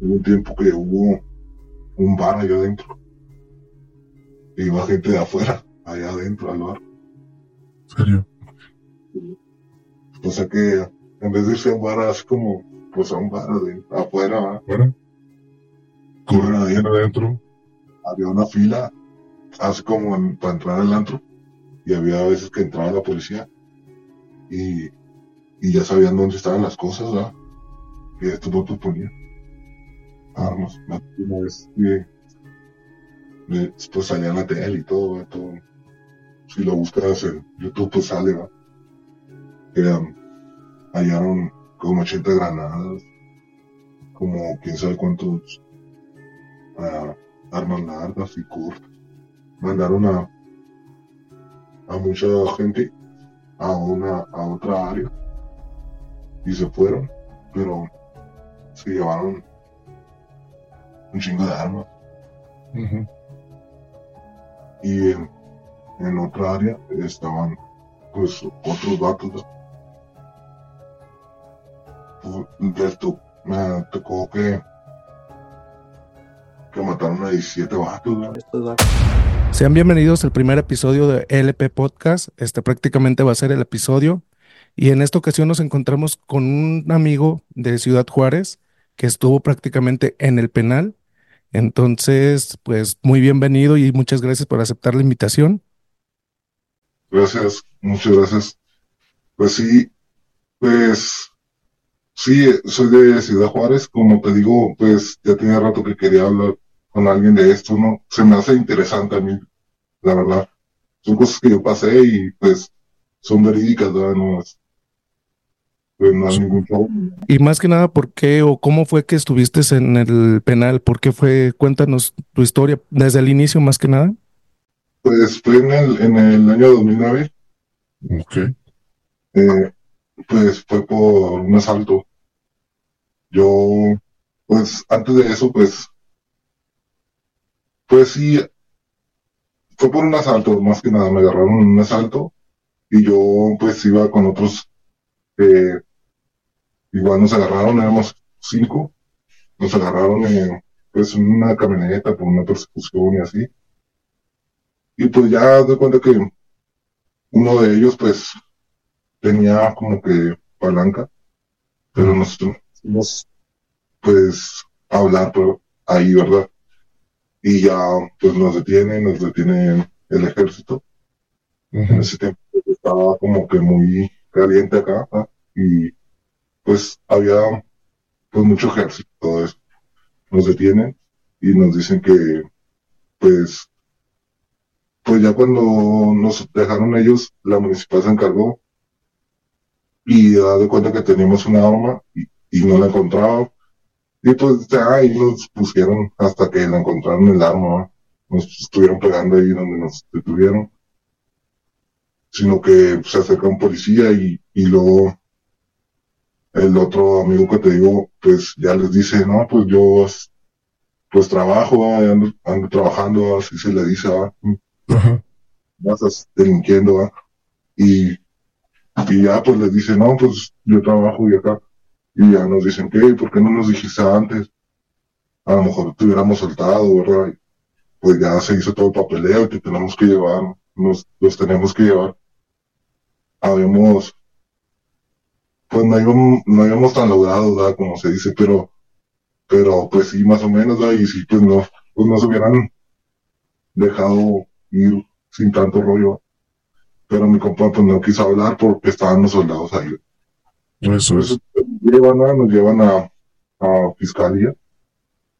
hubo un tiempo que hubo un bar allá adentro. Y iba gente de afuera, allá adentro al bar. ¿Serio? O sea que en vez de irse a un bar así como, pues a un bar de afuera, ¿Afuera? corren ¿Quién adentro? había una fila, así como en- para entrar al antro, y había veces que entraba la policía y, y ya sabían dónde estaban las cosas, ¿verdad? Y estos votos ponían armas. Última vez que después salía en la tele y todo, todo. Si lo buscas en YouTube, pues sale. Que um, hallaron como 80 granadas, como quién sabe cuántos ah, armas largas y cortas. Mandaron a, a mucha gente a una a otra área y se fueron, pero se llevaron un chingo de armas y en, en otra área estaban pues otros vatos. Pues, les to- me tocó que que mataron a 17 vatos, ¿no? Sean bienvenidos al primer episodio de LP Podcast. Este prácticamente va a ser el episodio. Y en esta ocasión nos encontramos con un amigo de Ciudad Juárez que estuvo prácticamente en el penal. Entonces, pues muy bienvenido y muchas gracias por aceptar la invitación. Gracias, muchas gracias. Pues sí, pues sí, soy de Ciudad Juárez, como te digo, pues ya tenía rato que quería hablar con alguien de esto, ¿no? Se me hace interesante a mí, la verdad. Son cosas que yo pasé y pues son verídicas. No pues no hay ningún show. Y más que nada, ¿por qué o cómo fue que estuviste en el penal? ¿Por qué fue? Cuéntanos tu historia desde el inicio, más que nada. Pues fue en el, en el año 2009, Ok. eh, pues fue por un asalto. Yo, pues antes de eso, pues, pues sí, fue por un asalto, más que nada, me agarraron en un asalto y yo pues iba con otros, igual nos agarraron, éramos cinco, nos agarraron en, pues una camioneta por una persecución y así. Y pues ya de cuenta que uno de ellos pues tenía como que palanca, pero nosotros fuimos pues hablar por ahí, ¿verdad? Y ya pues nos detienen, nos detiene el ejército. En ese tiempo pues, estaba como que muy caliente acá, ¿ah? y pues había pues mucho ejército, todo eso. Nos detienen y nos dicen que pues pues ya cuando nos dejaron ellos, la municipal se encargó y da de cuenta que teníamos una arma y, y no la encontraba. Y pues ahí nos pusieron hasta que la encontraron el arma, nos estuvieron pegando ahí donde nos detuvieron. Sino que se acerca un policía y, y luego el otro amigo que te digo, pues ya les dice, no, pues yo pues trabajo, ¿va? ando, ando trabajando, así se le dice, ¿va? Ajá. vas delinquiendo, ¿va? Y, y ya pues les dice, no, pues yo trabajo y acá. Y ya nos dicen, ¿qué? ¿Por qué no nos dijiste antes? A lo mejor te hubiéramos soltado, ¿verdad? Y, pues ya se hizo todo el papeleo y te tenemos que llevar, nos, los tenemos que llevar. Habíamos, pues no íbamos, no íbamos tan logrados, ¿verdad? Como se dice, pero, pero pues sí, más o menos, ¿verdad? Y sí, pues no, pues nos hubieran dejado ir sin tanto rollo. Pero mi compa pues no quiso hablar porque estaban los soldados ahí. Eso es. Entonces nos llevan a, nos llevan a, a fiscalía,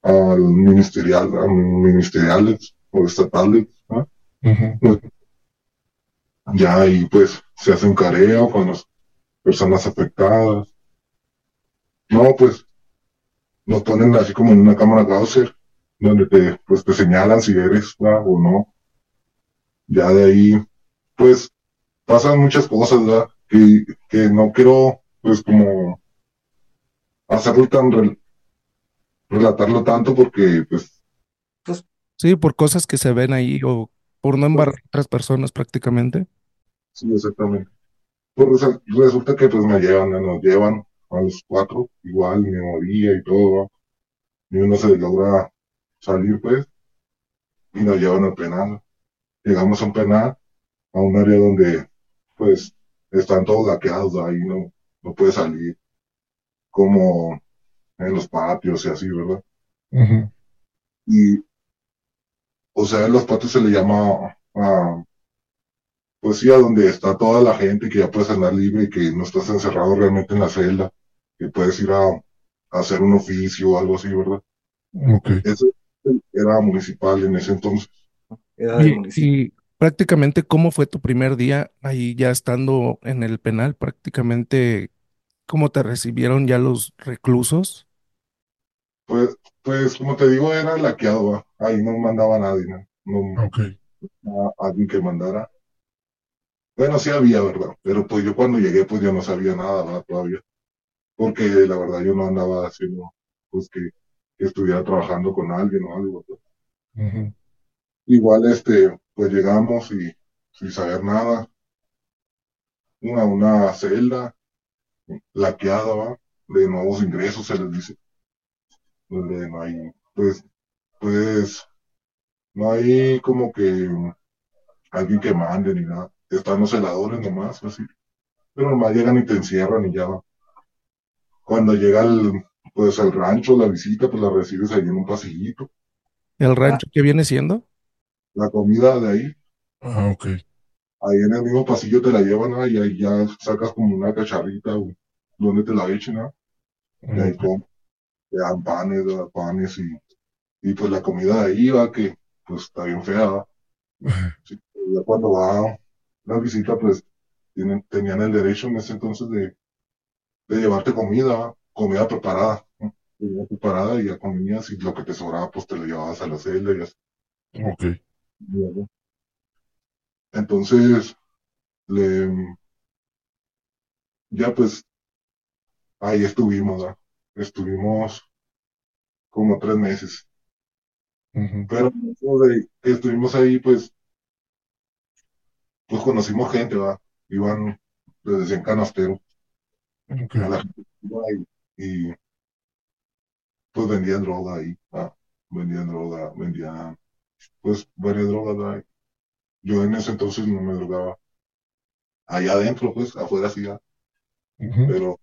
al ministerial, a ministeriales o estatales, ¿no? Ujú. Ya ahí pues se hace un careo con las personas afectadas. No, pues nos ponen así como en una cámara Gauser, donde te, pues te señalan si eres ¿verdad? o no. Ya de ahí, pues pasan muchas cosas, ¿verdad? Que, que no quiero, pues como hacerlo tan, rel- relatarlo tanto porque, pues, Sí, por cosas que se ven ahí o por no embarrar a otras personas prácticamente. sí, exactamente. Pues resu- resulta que pues me llevan, ¿no? nos llevan a los cuatro, igual, memoria y todo, y uno se logra salir, pues, y nos llevan al penal. Llegamos a un penal, a un área donde, pues, están todos laqueados, ahí no, no puede salir, como en los patios y así, ¿verdad? Y, o sea, en los patios se le llama a, pues sí, a donde está toda la gente, que ya puedes andar libre y que no estás encerrado realmente en la celda, que puedes ir a, a hacer un oficio o algo así, ¿verdad? Ok. Eso era municipal en ese entonces. Era Y, prácticamente, ¿cómo fue tu primer día ahí ya estando en el penal? Prácticamente, ¿cómo te recibieron ya los reclusos? Pues, pues, como te digo, era laqueado, ¿va? Ahí no mandaba nadie, ¿no? No, Ok. no alguien que mandara. Bueno, sí había, ¿verdad? Pero pues yo cuando llegué, pues yo no sabía nada, ¿verdad? Todavía. Porque la verdad yo no andaba haciendo, pues que, que estuviera trabajando con alguien o algo. Igual, este, pues llegamos y sin saber nada, una, una celda laqueada, ¿va? De nuevos ingresos, se les dice. Donde no hay, pues, pues, no hay como que alguien que mande ni nada. Están los celadores nomás, así. Pero nomás llegan y te encierran y ya. va. Cuando llega el, pues, el rancho, la visita, pues la recibes ahí en un pasillito. ¿El rancho que viene siendo? La comida de ahí, Ah, ok. ahí en el mismo pasillo te la llevan, ¿ah? y ahí ya sacas como una cacharrita o donde te la echen, ¿ah? Y ahí Ok. com- te dan panes, panes y, y pues la comida de ahí va que pues está bien fea, ¿va? Sí, ya cuando va la visita, pues tienen, tenían el derecho en ese entonces de, de llevarte comida, comida preparada, ¿no? Comida preparada y ya comías y lo que te sobraba pues te lo llevabas a la celda y así. Ok. Entonces, le, ya pues ahí estuvimos, ¿va? Estuvimos como tres meses. Pero estuvimos ahí, pues, pues conocimos gente, ¿va? Iban, les decían canastero, a la gente y, y, pues vendían droga ahí, ¿va? Vendían droga, vendían, pues, varias drogas, ¿va? Yo en ese entonces no me drogaba. Allá adentro, pues, afuera sí. Pero,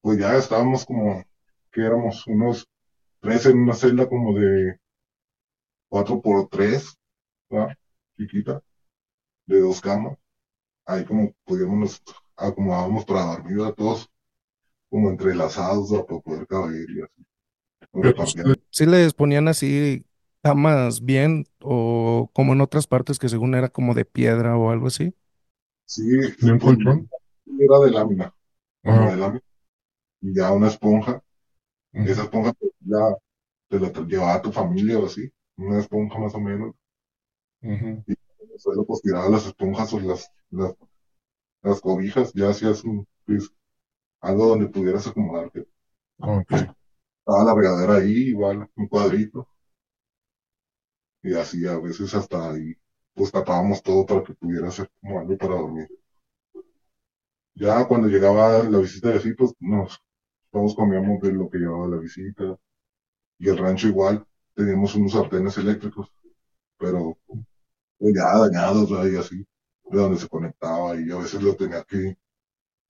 pues ya estábamos como, que éramos unos tres en una celda como de cuatro por tres, ¿va? Chiquita, de dos camas. Ahí como podíamos, nos acomodábamos para dormir a todos como entrelazados para poder caber y así. Pero sí repartían. le- ¿Sí les ponían así camas bien o como en otras partes que según era como de piedra o algo así? Sí, ¿Tenía un pues, colchón? era de lámina, Ah, de lámina. Y ya una esponja, esa ujú. esponja pues, ya te la llevaba a tu familia o así, una esponja más o menos. Y el suelo pues tirabas las esponjas o las, las, las cobijas, ya hacías un, pues, algo donde pudieras acomodarte. Ok. Estaba la regadera ahí, igual, un cuadrito. Y así a veces hasta ahí, pues tapábamos todo para que pudiera ser como algo para dormir. Ya cuando llegaba la visita de así, pues nos, todos comíamos de lo que llevaba la visita. Y el rancho igual, teníamos unos sartenes eléctricos, pero pues, ya dañados, ¿verdad? y así, de donde se conectaba, y a veces lo tenía que,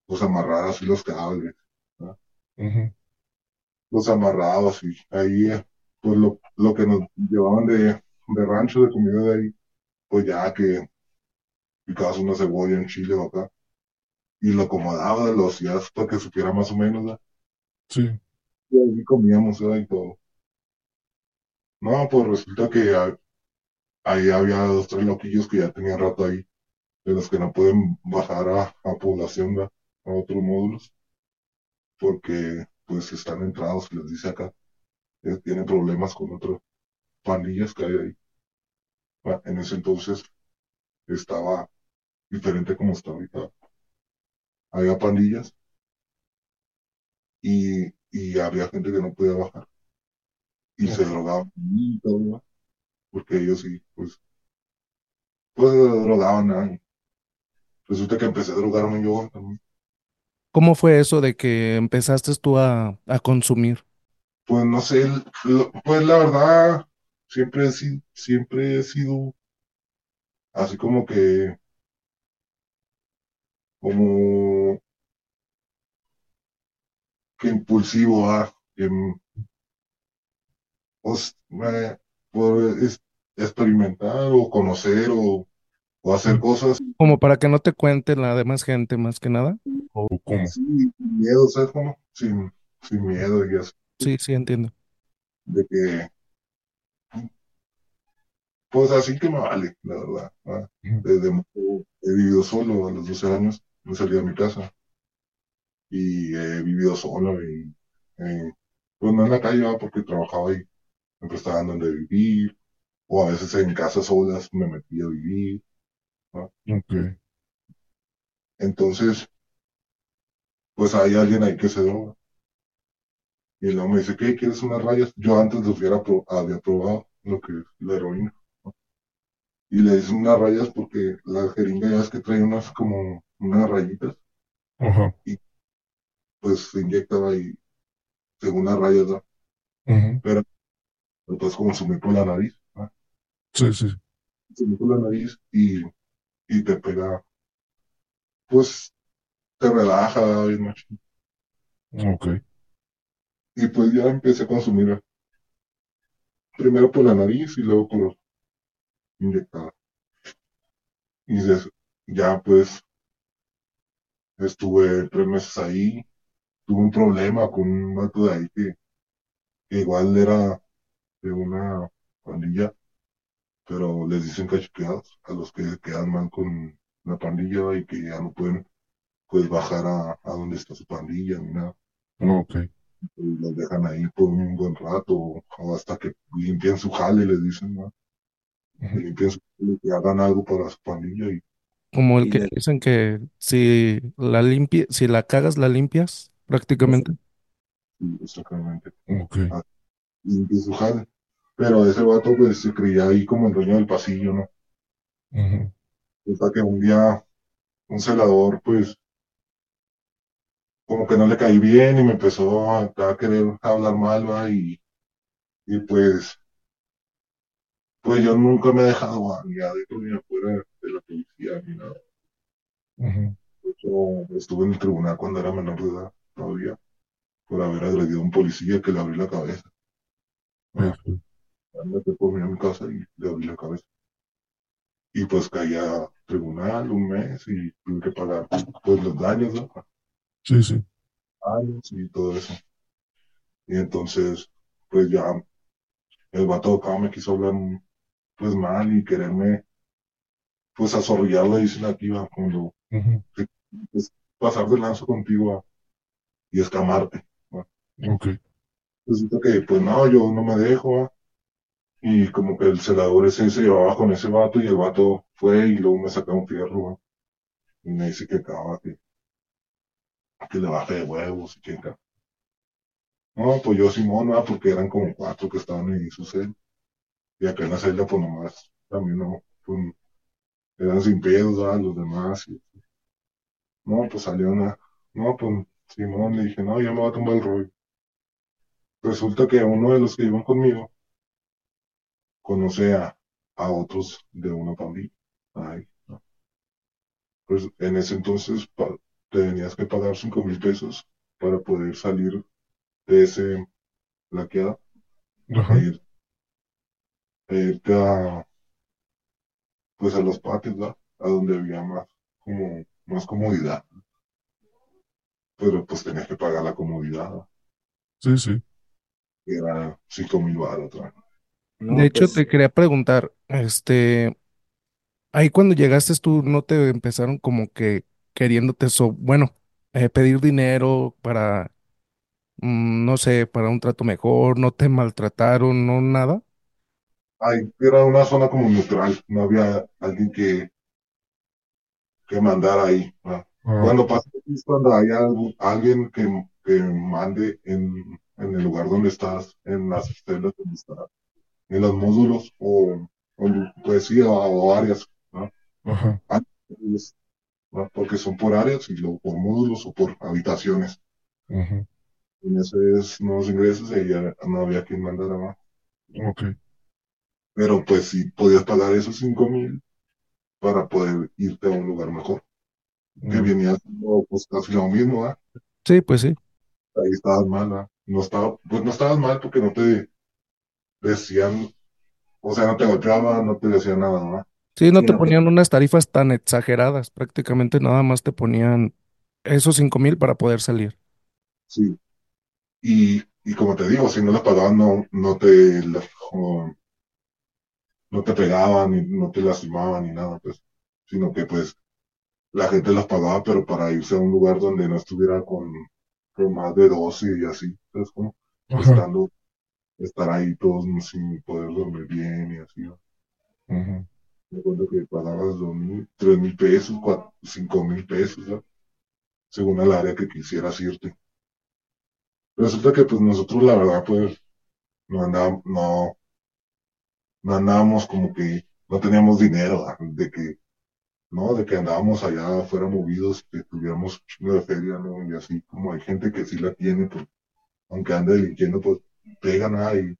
pues amarrar así los cables, ¿verdad? Ujú. los amarrados, y ahí, pues lo, lo que nos llevaban de, de rancho, de comida de ahí, pues ya que picabas una cebolla, un chile o acá, y lo acomodaba, lo hacías para que supiera más o menos, ¿verdad? Sí. Y ahí comíamos, ¿verdad? y todo. No, pues resulta que a- ahí había dos, tres loquillos que ya tenían rato ahí, de los que no pueden bajar a, a población, ¿verdad? A otros módulos, porque pues están entrados, les dice acá, eh, tienen problemas con otras pandillas que hay ahí. Ah, En ese entonces estaba diferente como está ahorita. Había pandillas y, y había gente que no podía bajar y se drogaban. Porque ellos sí, pues, pues se drogaban. Resulta que empecé a drogarme yo también. ¿Cómo fue eso de que empezaste tú a, a consumir? pues no sé, pues la verdad, siempre he siempre he sido así como que, como que impulsivo, ah, mm, pues, me- por es- experimentar o conocer o, o hacer cosas Como para que no te cuente la demás gente, más que nada. ¿O cómo? sin miedo, ¿sabes cómo? Sin, sin miedo y así, Sí, sí, entiendo. de que, pues así que me vale, la verdad. Desde he vivido solo a los 12 años, me salí de mi casa y he vivido solo y, eh, pues no en la calle, porque trabajaba ahí, me prestaban donde vivir, o a veces en casas solas me metía a vivir. Ok. Entonces, pues hay alguien ahí que se droga. Y luego me dice, ¿qué? ¿Quieres unas rayas? Yo antes los hubiera pro- había probado lo que es la heroína. ¿no? Y le hice unas rayas porque la jeringa ya es que trae unas como unas rayitas, Ajá. pues se inyectaba y según las rayas, ¿no? Ujú. Puedes consumir por la nariz, ¿no? Sí, sí. Consumir por la nariz y, y te pega, pues te relaja bien machín. Ok. Y pues ya empecé a consumir primero por la nariz y luego por inyectada. Y des- ya pues estuve tres meses ahí, tuve un problema con un vato de ahí que, que igual era de una pandilla, pero les dicen cachipeados a los que quedan mal con la pandilla y que ya no pueden pues bajar a, a donde está su pandilla ni nada. Ok. Y los dejan ahí por un buen rato o hasta que limpien su jale, les dicen, ¿no? Que Ujú. limpien su jale, que hagan algo para su pandilla y, Como el que dicen que si la limpie, si la cagas, la limpias, prácticamente. y exactamente, Ok. Su jale. Pero ese vato pues se creía ahí como el dueño del pasillo, ¿no? Hasta que un día un celador pues como que no le caí bien y me empezó a, a querer hablar mal, ¿va? Y, y pues, pues yo nunca me he dejado ¿va? ni adentro ni afuera de la policía ni nada. Estuve en el tribunal cuando era menor de edad todavía por haber agredido a un policía que le abrí la cabeza. Me fui por mí a mi casa y le abrí la cabeza. Y pues caí a tribunal un mes y tuve que pagar pues los daños, ¿no? Sí, sí. Daños y todo eso. Y entonces, pues ya el vato acá me quiso hablar pues mal y quererme pues azorrillar la dicen aquí va cuando pues, pasar de lanzo contigo y escamarte. ¿va? Ok. Resulta que pues no, yo no me dejo y como que el celador ese se llevaba con ese vato y el vato fue y luego me saca un fierro y me dice que acaba que, que le baje de huevos y que. No, pues yo Simón, porque eran como cuatro que estaban en su celda y acá en la celda pues nomás también no, pues, eran sin pedos los demás y No, pues salió una. No, pues Simón le dije, no, ya me va a tumbar el rollo. Resulta que uno de los que iban conmigo conoce a, a otros de una pandilla. Ay, no. Pues en ese entonces te tenías que pagar cinco mil pesos para poder salir de ese laqueado Ajá. e ir- e irte a, pues a los patios, ¿va? A donde había más, como, más comodidad. Pero pues tenías que pagar la comodidad. Sí, sí. Que era cinco mil baros otra. De hecho, pues, te quería preguntar, este, ahí cuando llegaste tú, ¿no te empezaron como que queriéndote, so- bueno, eh, pedir dinero para, mm, no sé, para un trato mejor, no te maltrataron, no nada? Ay, era una zona como neutral, no había alguien que, que mandara ahí. Ah, Cuando pasa es cuando hay algo- alguien que, que mande en, en el lugar donde estás, en las celdas donde estás, en los módulos o, o pues sí, o, o áreas, ¿no? Ajá. Áreas, ¿no? Porque son por áreas y luego por módulos o por habitaciones. Ujú. en esos nuevos ingresos y ya no había quien mandara más. Ok. Pero pues sí podías pagar esos cinco mil para poder irte a un lugar mejor, que Mm, venía siendo pues casi lo mismo, ¿ah? Sí, pues sí. Ahí estabas mal, ¿ah? No estaba, pues no estabas mal porque no te decían, o sea, no te golpeaban, no te decían nada, ¿no? Sí, no te ponían unas tarifas tan exageradas, prácticamente nada más te ponían esos cinco mil para poder salir. sí. Y, y como te digo, si no les pagaban, no, no te, no te pegaban, ni no te lastimaban, ni nada, pues, sino que pues la gente los pagaba, pero para irse a un lugar donde no estuviera con, con más de 12 y así, como Ajá. estando, estar ahí todos sin poder dormir bien y así. Me acuerdo que pagabas dos mil, tres mil pesos, cuatro, cinco mil pesos, ¿no? Según el área que quisieras irte. Resulta que pues nosotros la verdad pues no andábamos, no, no andábamos como que no teníamos dinero, de que, no, de que andábamos allá fuera movidos, que tuviéramos chingo de feria, ¿no? Y así como hay gente que sí la tiene, pues, aunque ande delinquiendo, pues pegan ahí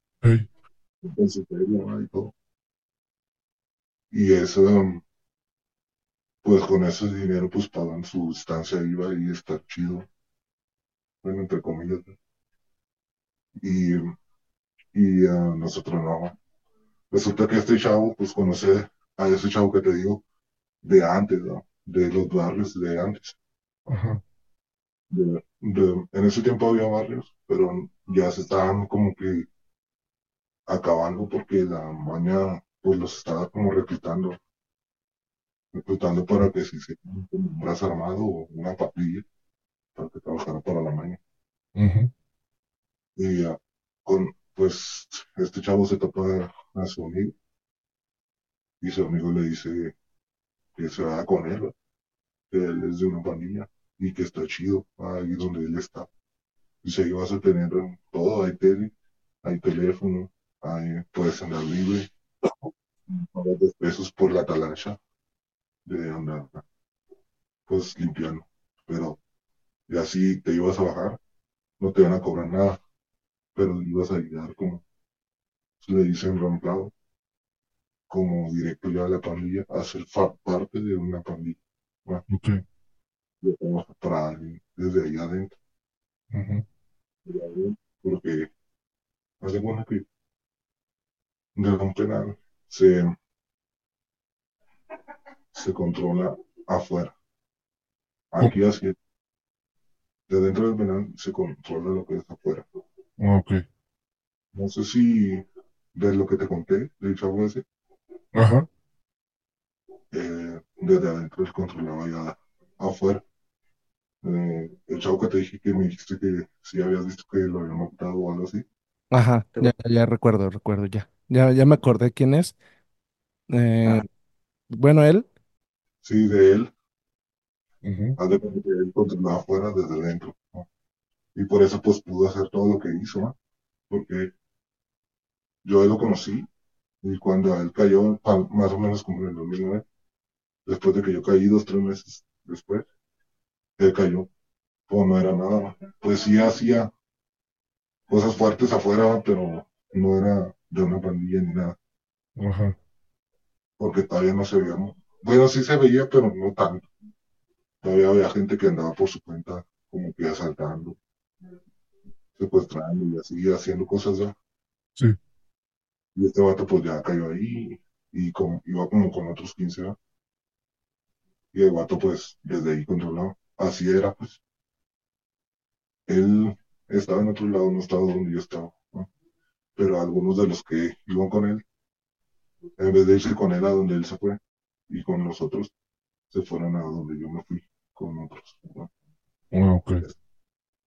su feria, ¿no? Y todo. Y eso, pues con ese dinero, pues pagan su estancia iba y está chido, bueno, entre comillas, ¿no? Y, y ah, nosotros no. Resulta que este chavo, pues conoce a ese chavo que te digo, de antes, ¿no? De los barrios de antes. ajá. De, de- en ese tiempo había barrios, pero ya se estaban como que acabando porque la maña pues los estaba como reclutando, reclutando para que se hiciera un brazo armado o una patrulla para que trabajara para la maña. Ujú. Y ah, con, pues este chavo se topa a su amigo y su amigo le dice que se va con él, él es de una pandilla y que está chido ahí donde él está. Dice, ahí vas a tener todo, hay tele, hay teléfono, hay, puedes andar libre, pagas dos pesos por la talacha de andar pues limpiando. Pero y así te ibas a bajar, no te van a cobrar nada, pero ibas a llegar como, le dicen ramplado, como directo ya a la pandilla, a ser parte de una pandilla. ¿va? Ok. Y a trabajar para alguien desde ahí adentro. Desde adentro, Porque hace cuenta que de un penal se, se controla afuera. Aquí así, de dentro del penal se controla lo que es afuera. Ok. No sé si ves lo que te conté del chavo ese, Ajá. eh, desde adentro él controlaba ya afuera. Eh, el chavo que te dije que me dijiste que si habías visto que lo habían matado o algo así. Ajá, ya, ya recuerdo, recuerdo, ya. Ya, ya me acordé quién es. Eh, Ah, bueno, él, sí, de él, Ujú. haz de cuenta que él controlaba afuera desde dentro. ¿no? Y por eso pues pudo hacer todo lo que hizo, ¿no? Porque yo lo conocí y cuando él cayó, más o menos como en el 2009, después de que yo caí dos, tres meses después, él cayó, pues no era nada, ¿no? pues sí hacía cosas fuertes afuera, pero no era de una pandilla ni nada, Ajá. porque todavía no se veía, ¿no? Bueno, sí se veía, pero no tanto. Todavía había gente que andaba por su cuenta, como que asaltando, secuestrando y así, haciendo cosas ya. Sí. Y este vato pues ya cayó ahí y como, iba como con otros 15, ¿no? Y el vato pues desde ahí controlado. Así era, pues. Él estaba en otro lado, no estaba donde yo estaba, ¿no? Pero algunos de los que iban con él, en vez de irse con él a donde él se fue y con los otros, se fueron a donde yo me fui con otros, ¿no? Ah.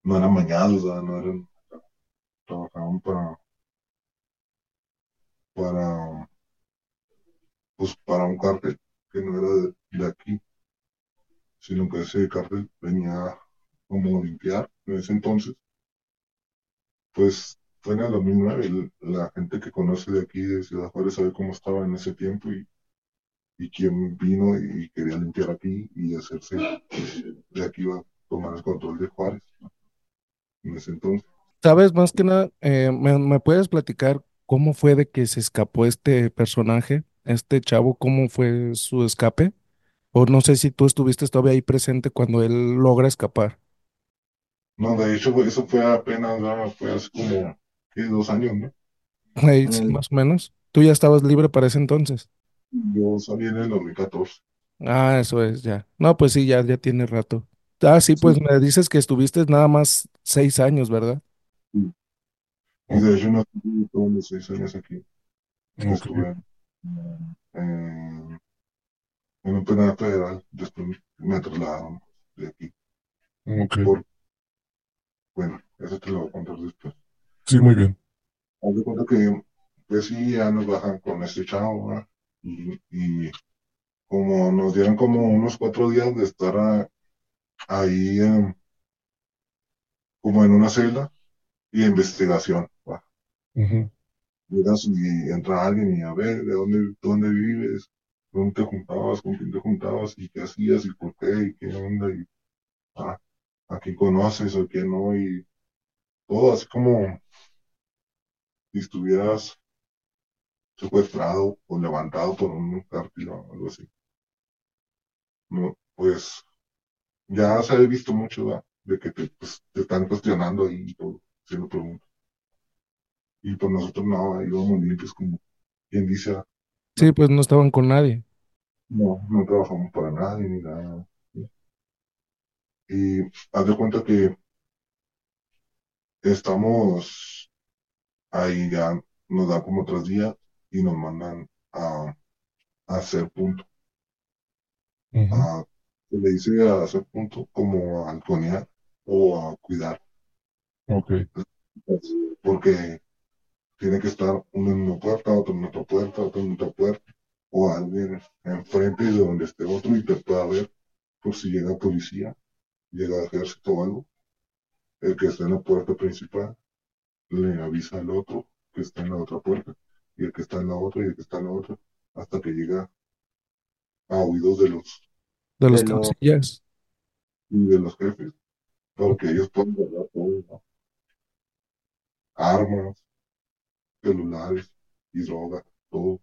No eran mañados, no eran, trabajaban para, para, pues para un cártel que no era de, aquí, sino que ese cártel venía como a limpiar en ese entonces, pues fue en el 2009, el- la gente que conoce de aquí de Ciudad Juárez sabe cómo estaba en ese tiempo y, y quién vino y quería limpiar aquí y hacerse de aquí iba a tomar el control de Juárez. ¿no? en ese entonces. ¿Sabes? Más que nada, eh, ¿me, me puedes platicar cómo fue de que se escapó este personaje, este chavo, cómo fue su escape? O no sé si tú estuviste todavía ahí presente cuando él logra escapar. No, de hecho, eso fue apenas, ¿no? fue hace como, ¿qué? Dos años, ¿no? Ahí, sí, más o menos. Tú ya estabas libre para ese entonces. yo salí en el 2014. Ah, eso es, ya. No, pues sí, ya, ya tiene rato. Ah, sí, Sí, pues me dices que estuviste nada más seis años, ¿verdad? Sí. Y Ok, de hecho, no estuve todos los seis años aquí. ok, Estuve en, en, un penal federal. Después me trasladaron de aquí. ok. Por, bueno, eso te lo voy a contar después. Sí, muy bien. Haz de cuenta que, pues sí, ya nos bajan con este chavo, ¿verdad? Y, y como nos dieron como unos cuatro días de estar a- ahí, como en una celda y de investigación, Llegas y entra alguien y a ver, ¿de dónde, dónde vives? ¿Dónde te juntabas? ¿Con quién te juntabas? ¿Y qué hacías? ¿Y por qué? ¿Y qué onda? Y ah, a quién conoces o quién no? Y todo así como si estuvieras secuestrado o levantado por un cártel o algo así. No, pues ya se ha visto mucho. De que te, pues, te están cuestionando ahí todo, haciendo preguntas. Y pues nosotros no, íbamos limpios como quien dice, Sí, pues no estaban con nadie. no, no trabajamos para nadie ni nada. Y haz de cuenta que estamos ahí ya, nos dan como tres días y nos mandan a, a hacer punto. A, se le dice a hacer punto como a halconear o a cuidar. Ok, Porque tiene que estar uno en una puerta, otro en otra puerta, otro en otra puerta, o alguien enfrente de donde esté otro y te pueda ver por si llega policía, llega ejército o algo. El que está en la puerta principal le avisa al otro que está en la otra puerta, y el que está en la otra y el que está en la otra, hasta que llega a oídos de los, De los y de los jefes, porque ellos pueden guardar todo, ¿no? armas, celulares y droga, todo.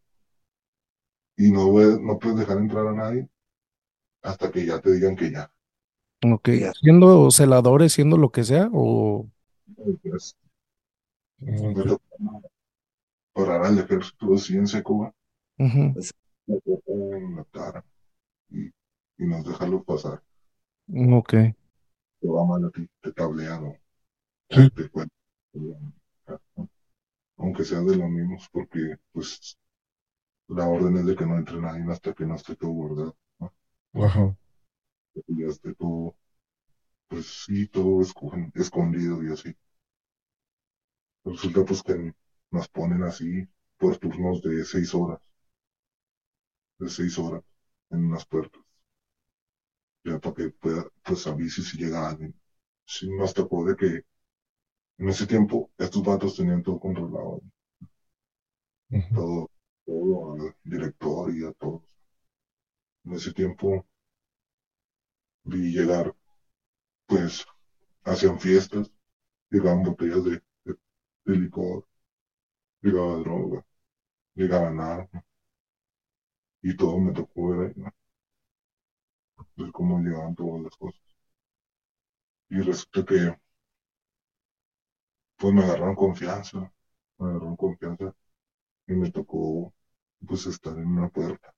Y no, puedes- no puedes dejar entrar a nadie hasta que ya te digan que ya. Ok. Siendo celadores, siendo lo que sea, o... Entonces, me ok, tocó parar al ejército así en seco, pues, en la cara y, y nos dejarlo pasar. Ok. Te va mal a ti, te tablean o, sí, o te cuentan. Aunque sean de los mismos, porque pues la orden es de que no entre nadie hasta que no esté todo guardado, ¿no? ajá, Que ya esté todo, pues sí, todo esco- escondido y así. Resulta pues que nos ponen así por turnos de seis horas, de seis horas en unas puertas, ya para que pueda, pues avise si llega alguien. Sí, nos tocó de que en ese tiempo estos vatos tenían todo controlado, todo, todo al director y a todos. En ese tiempo vi llegar, pues, hacían fiestas, llegaban botellas de, de, de licor, llegaba droga, llegaban armas, y todo me tocó ver, ahí, ¿no? ver cómo llegaban todas las cosas. Y resulta que, pues, me agarraron confianza, me agarraron confianza, y me tocó, pues, estar en una puerta,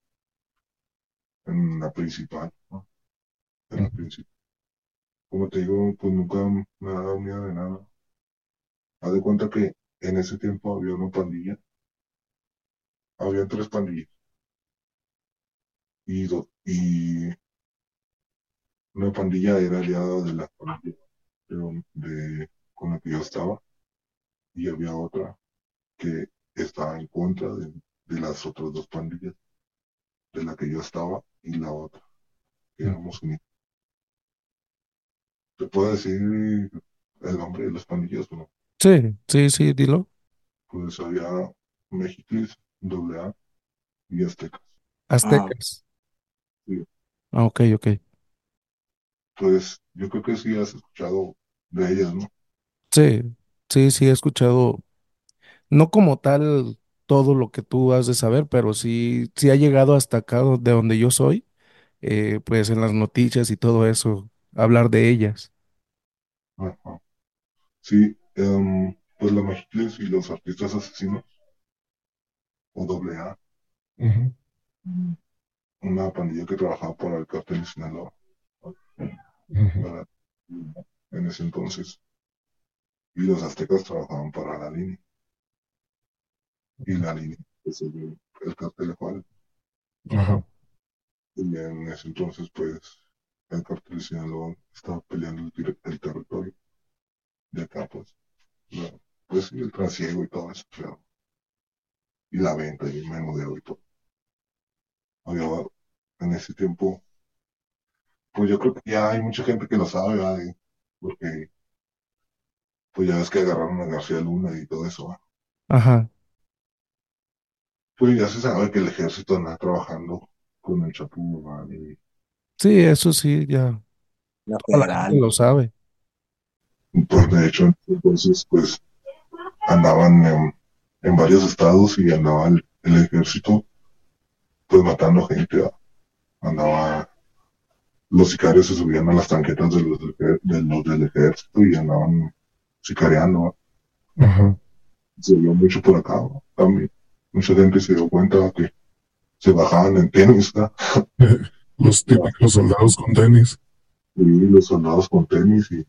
en la principal, ¿no? En la principal. Como te digo, pues nunca me ha dado miedo de nada. Haz de cuenta que en ese tiempo había una pandilla, había tres pandillas, y, do- y una pandilla era aliada de la pandilla de- con la que yo estaba, y había otra que estaba en contra de, de las otras dos pandillas, de la que yo estaba y la otra, que ujú. éramos unidos. ¿Te puedo decir el nombre de las pandillas o no? Sí, sí, sí, dilo. Pues había Mexiclis, AA y Aztecas. ah, Aztecas. Sí. Ah, ok, ok. Pues yo creo que sí has escuchado de ellas, ¿no? Sí, sí, sí, he escuchado, no como tal todo lo que tú has de saber, pero sí, sí ha llegado hasta acá do- de donde yo soy, eh, pues en las noticias y todo eso, hablar de ellas. Ajá. Sí, em, pues los Mexicanos y los artistas asesinos, o doble A, Ujú, una pandilla que trabajaba para el cartel de Sinaloa. En ese entonces. Y los aztecas trabajaban para la línea. Y la línea, pues el, el cartel de Juárez. Ajá. Y en ese entonces, pues, el cartel de Sinaloa estaba peleando el, territorio de acá, pues. la- pues el trasiego y todo eso, y la venta y el menudeo y todo. Había, en ese tiempo, pues yo creo que ya hay mucha gente que lo sabe. Y- porque pues ya ves que agarraron a García Luna y todo eso, ¿verdad? Ajá. Pues ya se sabe que el ejército anda trabajando con el Chapo Guzmán y Sí, eso sí, ya La toda la gente federal. lo sabe. pues de hecho entonces pues andaban en, en varios estados y andaba el, el ejército pues matando gente, ¿verdad? andaba los sicarios se subían a las tanquetas de los, del de los del ejército y andaban sicariando, ¿verdad? Ajá. se vio mucho por acá ¿verdad? también. Mucha gente se dio cuenta que se bajaban en tenis, ¿verdad? Los típicos soldados con tenis. y los soldados con tenis y,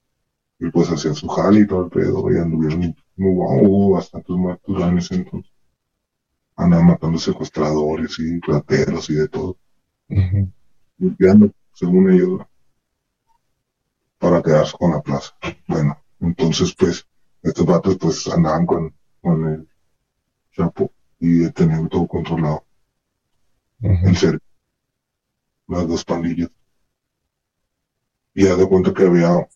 y pues hacían su jale y todo el pedo y anduvieron, hubo, bastantes muertos en ese entonces. Andaban matando secuestradores y rateros y de todo, Ujú, limpiando, según ellos, para quedarse con la plaza. Bueno, entonces pues estos vatos pues andaban con, con el Chapo y tenían todo controlado, ujú, el cerco, las dos pandillas. Y ya de cuenta que había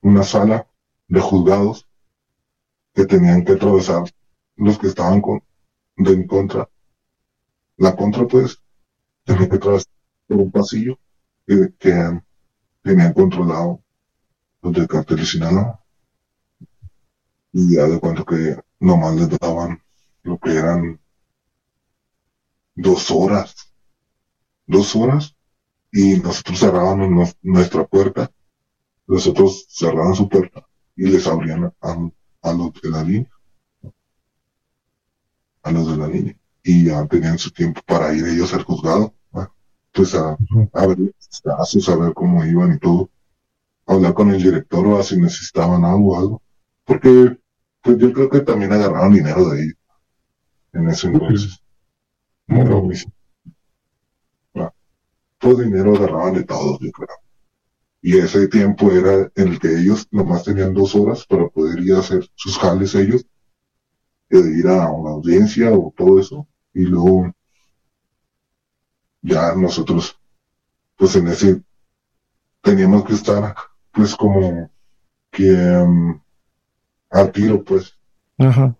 una sala de juzgados que tenían que atravesar los que estaban con, de en contra. La contra, pues, tenía que atravesar por un pasillo que, que tenían controlado los del cartel de Sinaloa. Y ya de cuenta que nomás les daban lo que eran dos horas. Dos horas. Y nosotros cerrábamos nuestra puerta. Los otros cerraban su puerta y les abrían a, a los de la línea. A los de la línea. Y ya tenían su tiempo para ir ellos al juzgado. ¿va? Pues a, a ver casos, a ver cómo iban y todo. Hablar con el director o si necesitaban algo o algo. Porque pues yo creo que también agarraron dinero de ahí en ese entonces. Pero, Como mis- ah, Pues dinero agarraban de todos, yo creo. Y ese tiempo era en el que ellos nomás tenían dos horas para poder ir a hacer sus jales ellos, de ir a una audiencia o todo eso. Y luego ya nosotros, pues en ese, teníamos que estar, pues como que mm, al tiro, pues Ajá.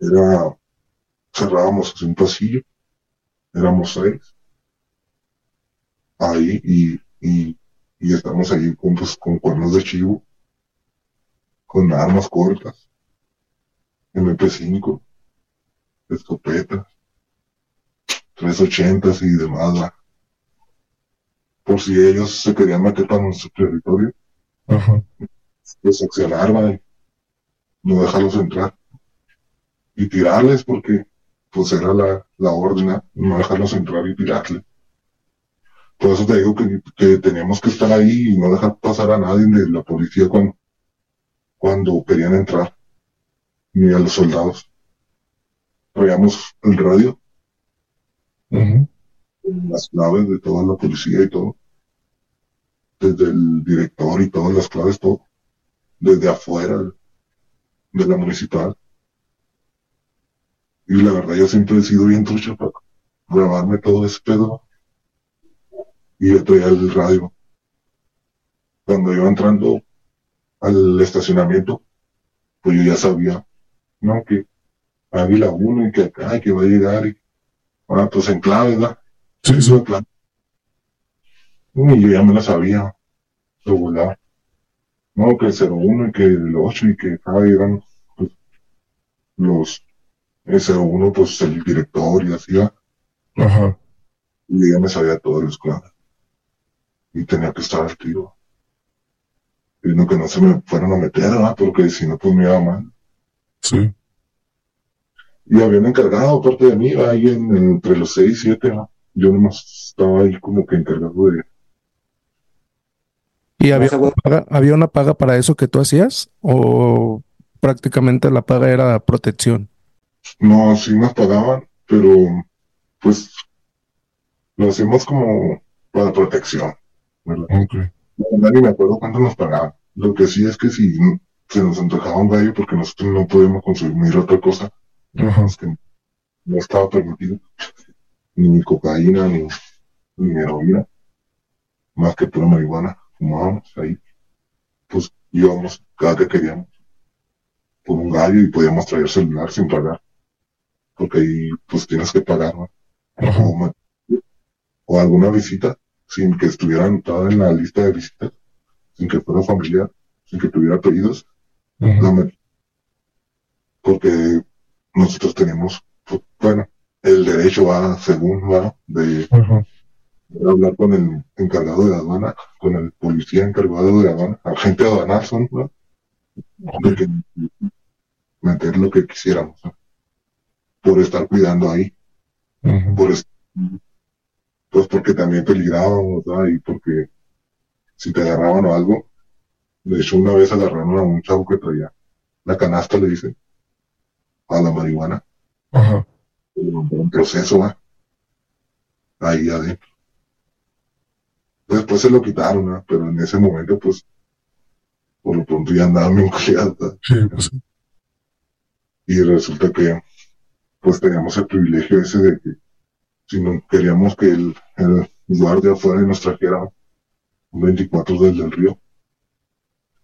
era, cerrábamos un pasillo, éramos seis, ahí, y, y, y estamos ahí con, pues, con cuernos de chivo, con armas cortas, MP5, escopetas, 380 y demás, ¿va? por si ellos se querían meter para nuestro territorio, ajá. pues accionar, ¿va? No dejarlos entrar. Y tirarles porque pues era la, la orden, no dejarlos entrar y tirarles. Por eso te digo que, que teníamos que estar ahí y no dejar pasar a nadie de la policía cuando, cuando querían entrar, ni a los soldados. Traíamos el radio, las claves de toda la policía y todo, desde el director y todas las claves, todo, desde afuera de la municipal. Y la verdad, yo siempre he sido bien trucho para grabarme todo ese pedo. Y yo traía el radio. Cuando iba entrando al estacionamiento, pues yo ya sabía, ¿no? Que Águila 1 y que acá, y que va a llegar. Y, ah, pues en clave, ¿verdad? Sí, sí. Y yo ya me la sabía, regular. No, que el 01 y que el 8 y que cada eran pues, los, el 01 pues el director y así. Ajá. y ya me sabía todo de la escuela. Y tenía que estar al tiro. Y no que no se me fueran a meter, ¿va? porque si no pues me iba mal. Sí. Y habían encargado aparte de mí, ¿va? ahí en, entre los 6 y 7, ¿va? yo nomás estaba ahí como que encargado de, ¿Y había una paga, había una paga para eso que tú hacías? ¿O prácticamente la paga era protección? No, sí nos pagaban, pero pues lo hacemos como para protección, ¿verdad? Ok. La verdad ni me acuerdo cuánto nos pagaban. Lo que sí es que si se nos antojaba un gallo porque nosotros no podemos consumir otra cosa, Ajá. es que no estaba permitido, ni cocaína, ni, ni heroína, más que pura marihuana, fumábamos ahí, pues íbamos cada que queríamos por un gallo y podíamos traer celular sin pagar, porque ahí pues tienes que pagar, o, alguna visita sin que estuviera anotada en la lista de visitas, sin que fuera familiar, sin que tuviera met- porque nosotros tenemos, pues, bueno, el derecho va, según va, de, Ajá. Hablar con el encargado de aduana, con el policía encargado de aduana, agente aduanal son, ¿no? de que meter lo que quisiéramos, ¿no? por estar cuidando ahí. Por es- pues porque también peligrábamos, ¿verdad? Y porque si te agarraban o algo, de hecho una vez agarraron a un chavo que traía la canasta, le dicen, a la marihuana, Ajá. un proceso, ¿va? Ahí adentro. Después se lo quitaron, ¿verdad? Pero en ese momento, pues, por lo pronto ya andaban culiados, ¿verdad? Sí, pues sí. Y resulta que, pues teníamos el privilegio ese de que si no queríamos que el, el guardia fuera y nos trajera un 24 desde el río,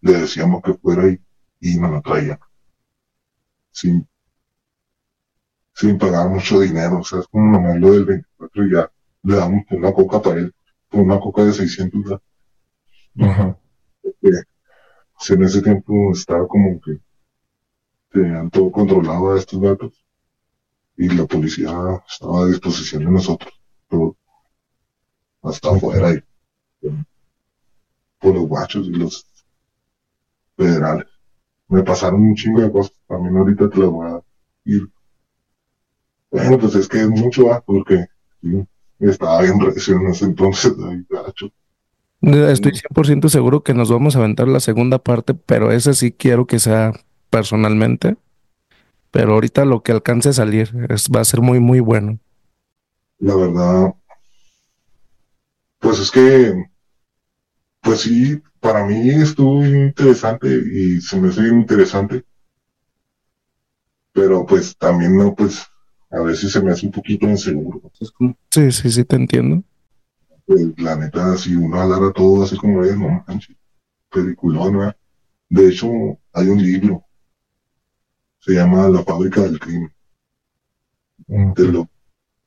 le decíamos que fuera y, y nos lo traía. Sin, sin pagar mucho dinero, o sea, es como nomás lo del 24 y ya le damos una coca para él, una coca de 600, ¿verdad? Ajá. Pues en ese tiempo estaba como que tenían todo controlado a estos datos y la policía estaba a disposición de nosotros, pero hasta afuera y por los guachos y los federales. Me pasaron un chingo de cosas, también ahorita te las voy a ir. Bueno, pues es que es mucho, ¿va? porque sí, estaba bien recio en ese entonces, ahí, gacho. Estoy 100% seguro que nos vamos a aventar la segunda parte, pero esa sí quiero que sea personalmente. Pero ahorita lo que alcance a salir es, va a ser muy, muy bueno. La verdad, pues es que, pues sí, para mí estuvo interesante y se me hace interesante, pero pues también no, pues a veces se me hace un poquito inseguro. Como, Sí, sí, sí, te entiendo. Pues, la neta, si uno hablara todo así como es, no manches, peliculón, ¿verdad? De hecho, hay un libro, se llama La fábrica del crimen. Ajá. te lo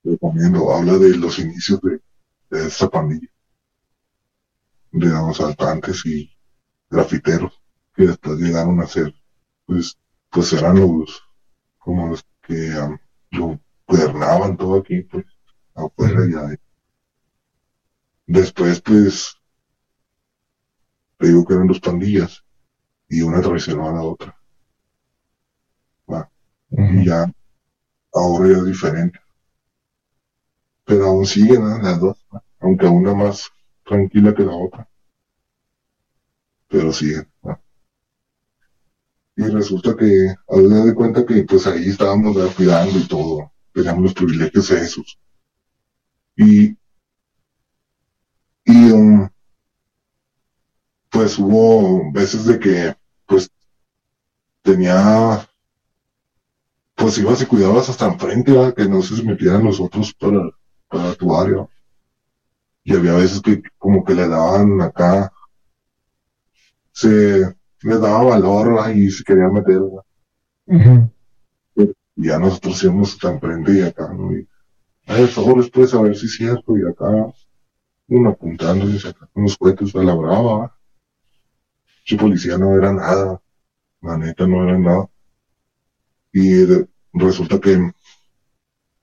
recomiendo. Habla de los inicios de, de esta pandilla, de los asaltantes y grafiteros que después llegaron a ser, pues, pues eran los, como los que am, lo gobernaban todo aquí, pues, afuera y adentro. Después, pues, te digo que eran dos pandillas y una traicionó a la otra. Y Ajá. ya ahora ya es diferente. Pero aún siguen las dos, aunque una más tranquila que la otra. Pero siguen. Y resulta que, a ver, de cuenta que pues ahí estábamos cuidando y todo, teníamos los privilegios esos. Y, y um, pues hubo veces de que pues tenía pues ibas y cuidabas hasta enfrente, ¿verdad? que no se metieran los otros para, para tu área. Y había veces que como que le daban acá, se les daba valor ¿verdad? y se querían meter, y ya nosotros íbamos hasta enfrente y acá, ¿no? Y, ay, por favor, después a ver si es cierto, y acá, uno apuntando y sacando unos cohetes a la brava. Su policía no era nada. La neta no era nada. Y de- resulta que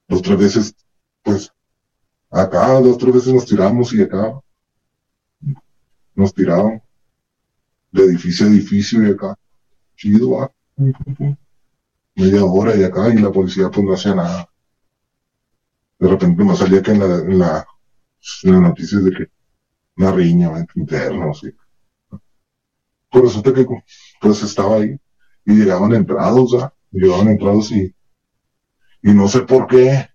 dos, tres veces, pues, acá dos, tres veces nos tiramos y acá nos tiraban de edificio a edificio y acá. Chido, va. Media hora y acá y la policía pues no hacía nada. De repente me salía que en la, en la, en las noticias de que una riña entre internos y pues resulta que pues estaba ahí y llegaban entrados, ¿va? llegaban entrados y, y no sé por qué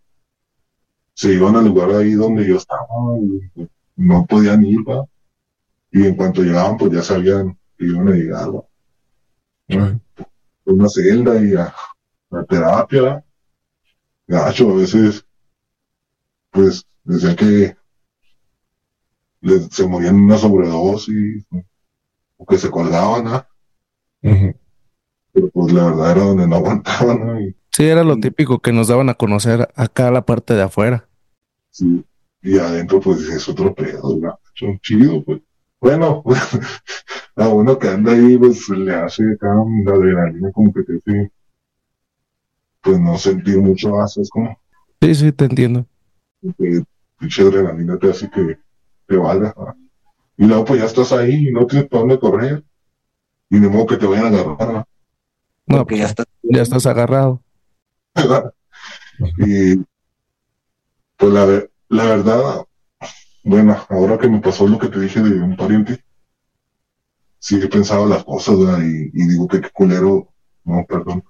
se iban al lugar ahí donde yo estaba, y no podían ir, ¿va? y en cuanto llegaban pues ya sabían que iban a llegar, ¿va? Ajá. una celda y a, a terapia, gacho, a veces pues decían que les- se morían una sobredosis o que se colgaban, ¿ah? Pero pues la verdad era donde no aguantaban, ¿no? Y, Sí, era lo típico que nos daban a conocer acá la parte de afuera. sí, y adentro pues es otro pedo, gacho, chido, pues. Bueno, a uno que anda ahí pues le hace acá la adrenalina como que te hace pues no sentir mucho asco, es como Sí, sí, te entiendo. que pinche adrenalina te hace que te valga. ¿va? Y luego pues ya estás ahí y no tienes para dónde correr. Y de modo que te vayan a agarrar. No, Porque ya está. ya estás agarrado. y pues la, la verdad, bueno, ahora que me pasó lo que te dije de un pariente, sí he pensado las cosas y digo que qué culero, no, perdón,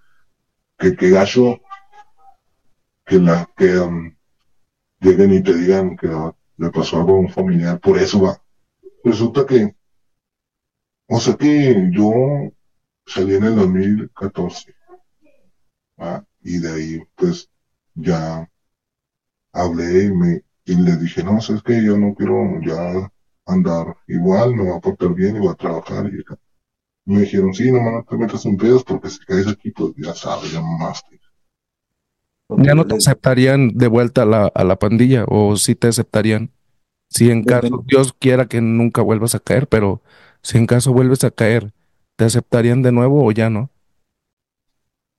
que qué gacho que la que um, lleguen y te digan que ah, le pasó algo a un familiar, por eso va. Resulta que, o sea que yo salí en el 2014 ¿va? y de ahí pues ya hablé y, me, y le dije, no, es que yo no quiero ya andar igual, me voy a portar bien y voy a trabajar. Y me dijeron, sí, no, no te metas en pedos porque si caes aquí, pues ya sabes, ya mamaste. Ya no te aceptarían de vuelta a la, a la pandilla o sí te aceptarían. Si en caso. Dios quiera que nunca vuelvas a caer, pero si en caso vuelves a caer, ¿te aceptarían de nuevo o ya no?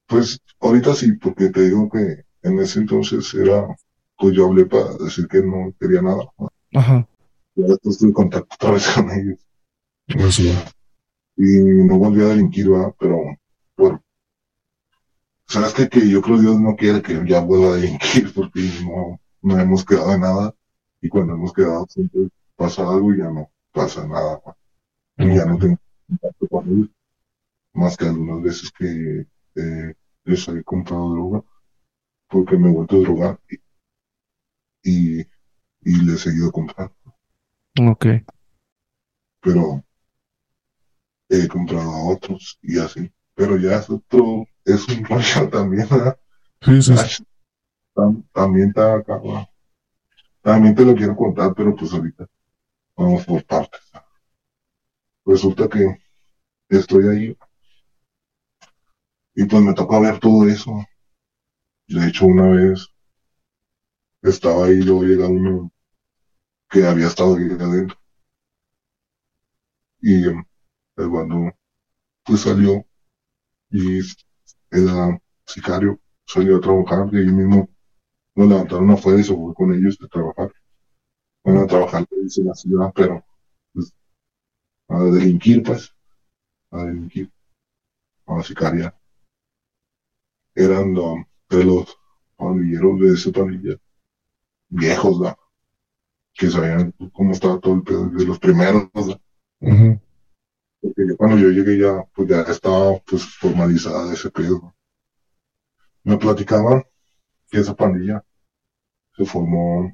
Pues ahorita sí, porque te digo que en ese entonces era, pues yo hablé para decir que no quería nada. Ajá. Ya estoy en contacto otra vez con ellos. Pues sí. y no volví a delinquir, ¿verdad? Pero, por, ¿sabes qué? Que yo creo que Dios no quiere que ya vuelva a delinquir porque no, no hemos quedado en nada y cuando hemos quedado siempre pasa algo y ya no pasa nada, y ya no tengo contacto con ellos, más que algunas veces que eh, les he comprado droga porque me he vuelto a drogar y, y, y le he seguido comprando, Ok. pero he comprado a otros y así. Pero ya es otro, es un rollo también, ¿verdad? Sí, sí, sí. Ash, tam- también está acá, ¿verdad? También te lo quiero contar, pero pues ahorita vamos por partes. Resulta que estoy ahí y pues me tocó ver todo eso. De hecho, una vez estaba ahí luego llega uno que había estado ahí adentro. Y el cuando pues salió y era sicario, salió a trabajar y ahí mismo nos levantaron afuera y se fue con ellos a trabajar. Bueno, a trabajar dice la ciudad, pero pues, a delinquir pues, a delinquir, a sicariar. Eran um, de los pandilleros de esa pandilla, viejos, ¿verdad? Que sabían cómo estaba todo el pedo, de los primeros, ¿verdad? Ujú. porque yo cuando yo llegué ya, pues ya estaba pues formalizada ese pedo. Me platicaban que esa pandilla se formó,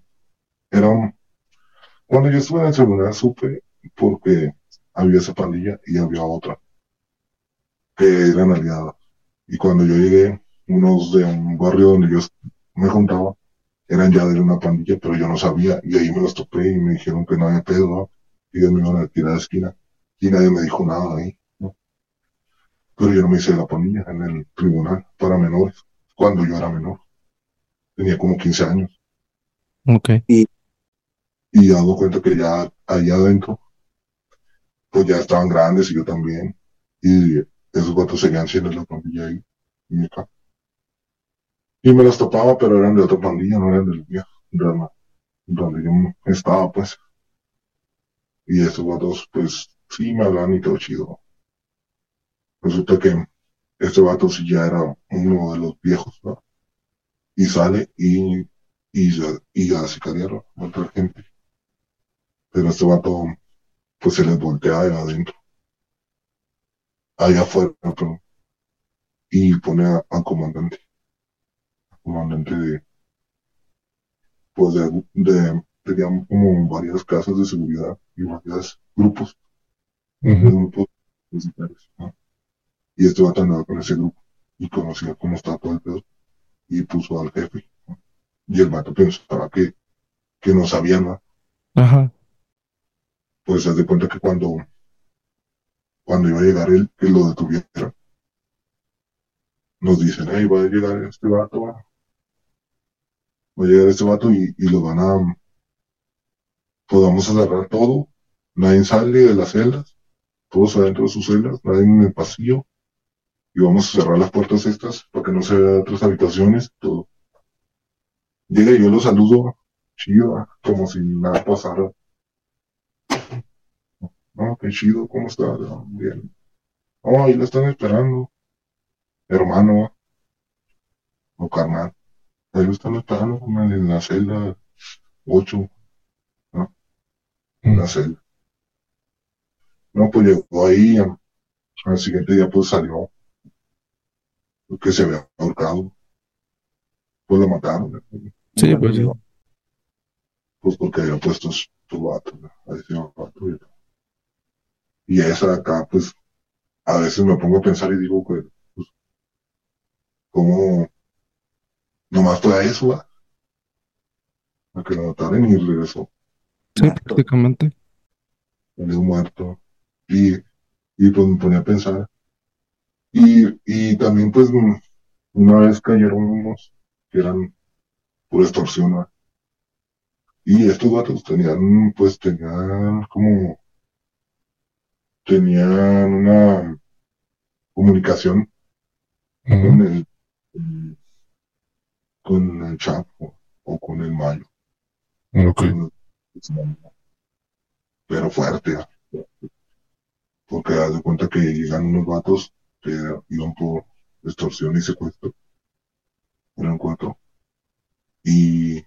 era un- cuando yo estuve en el celular supe porque había esa pandilla y había otra que eran aliadas. Y cuando yo llegué, unos de un barrio donde yo me juntaba, eran ya de una pandilla, pero yo no sabía, y ahí me los topé y me dijeron que no había pedo, ¿no? y ellos me iban a tirar a la esquina y nadie me dijo nada ahí, ¿no? Pero yo no me hice la pandilla en el tribunal para menores, cuando yo era menor. Tenía como 15 años. Ok. Y dado cuenta que ya allá adentro pues ya estaban grandes y yo también. Y esos vatos seguían siendo la pandilla ahí. Y acá. Y me los topaba, pero eran de otra pandilla, no eran de los míos, de la- donde yo estaba, pues. Y esos vatos, pues, sí me hablaban y todo chido. Resulta que este vato sí ya era uno de los viejos, ¿no? Y sale y, y, ya- y a sicariar a otra gente. Pero este vato, pues se les voltea de adentro. Allá afuera, perdón. Y pone a- al comandante. Comandante de, pues de, de, tenían como varias casas de seguridad y varios grupos, de Ujú. grupos de sicarios, ¿no? Y este vato andaba con ese grupo y conocía cómo estaba todo el pedo y puso al jefe. ¿no? Y el vato pensaba que, que no sabía nada. Ajá. Pues se de cuenta que cuando, cuando iba a llegar él, que lo detuviera, nos dicen, hey, va a llegar este vato, va a llegar este vato y, lo van a, pues cerrar todo, nadie sale de las celdas, todos adentro de sus celdas, nadie en el pasillo, y vamos a cerrar las puertas estas para que no se vean otras habitaciones, todo. Llega y yo lo saludo, chido, como si nada pasara. No, qué chido, ¿cómo está? "Ah, Bien. Oh, ahí lo están esperando. Hermano. O carnal. Ahí lo están esperando en la celda 8. ¿no? En la celda. No, pues llegó ahí. Al siguiente día pues salió. Que se había ahorcado. Pues lo mataron. ¿no? Sí, pues sí. Pues porque había puesto su su vato. ¿no? Ahí se llama vato y, y esa de acá, pues, a veces me pongo a pensar y digo que, pues, cómo nomás fue a eso, ¿va? A que lo mataron y regresó. Sí, Muerto, prácticamente. salió muerto. Y, y pues me ponía a pensar. Y, y también, pues, una vez cayeron unos que eran pura extorsión, ¿va? Y estos vatos tenían, pues, tenían como, tenían una comunicación con el, el- con el Chapo o con el Mayo. Ok. con el- pero fuerte, ¿ah? porque haz de cuenta que llegan unos vatos que iban por extorsión y secuestro, eran cuatro, y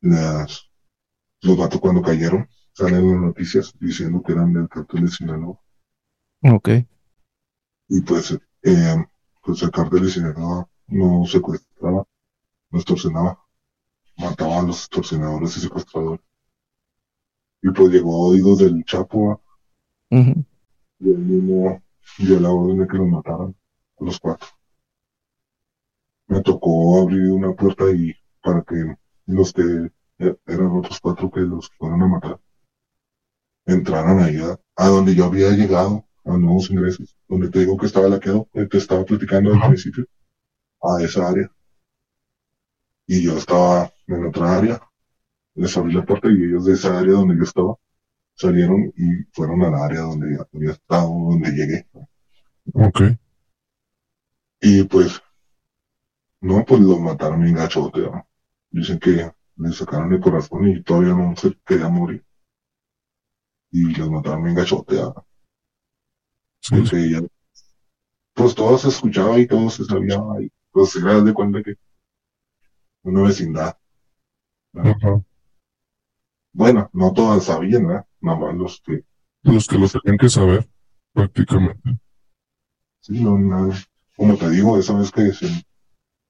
las, los vatos cuando cayeron salen en las noticias diciendo que eran del cartel de Sinaloa, Ok. y pues, eh, pues el cartel de Sinaloa no secuestraba, no extorsionaba, mataba a los extorsionadores y secuestradores. Y pues llegó a oídos del Chapo, y él mismo dio la orden de que los mataran, a los cuatro. Me tocó abrir una puerta y para que los que e- eran otros cuatro que los fueron a matar entraran ahí a, donde yo había llegado, a nuevos ingresos, donde te digo que estaba laqueado, que te estaba platicando al principio, a esa área. Y yo estaba en otra área, les abrí la puerta y ellos de esa área donde yo estaba salieron y fueron al área donde había estado, donde llegué. Ok. Y pues, no, pues los mataron en gachote. ¿no? Dicen que le sacaron el corazón y todavía no se quería morir. Y los mataron en gachote. ¿no? Sí, sí. Porque ya, pues todo se escuchaba y todo se sabía. Y pues se da de cuenta que una vecindad. Bueno, no todas sabían, ¿no? Nada más los que, Los que los tenían que saber, prácticamente. sí, no, nada. Como te digo, esa vez que se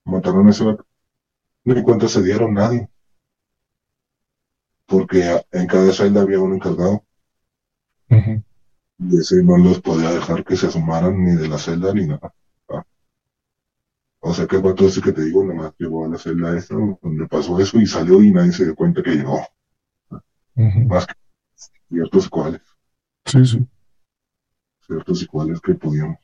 mataron a ese ni cuenta se dieron nadie. Porque en cada celda había un encargado. Y ese no los podía dejar que se asomaran ni de la celda ni nada. O sea que vato ese que te digo, nada más llegó a la celda esta donde pasó eso y salió y nadie se dio cuenta que llegó. Más que ciertos cuales, Sí, sí. ciertos y cuales que podíamos.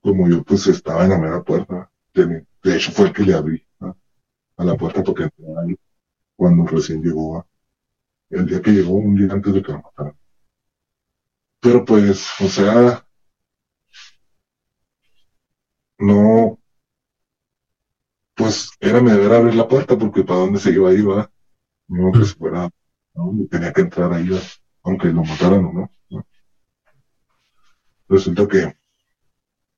Como yo pues estaba en la mera puerta, de, de hecho fue el que le abrí a la puerta porque entré ahí cuando recién llegó. El día que llegó, un día antes de que lo mataran. Pero pues, o sea, no, pues era me deber abrir la puerta porque para dónde se iba a ir, ¿verdad? No que se fuera, ¿no? tenía que entrar ahí, ¿verdad? aunque lo mataran o no. Resulta que,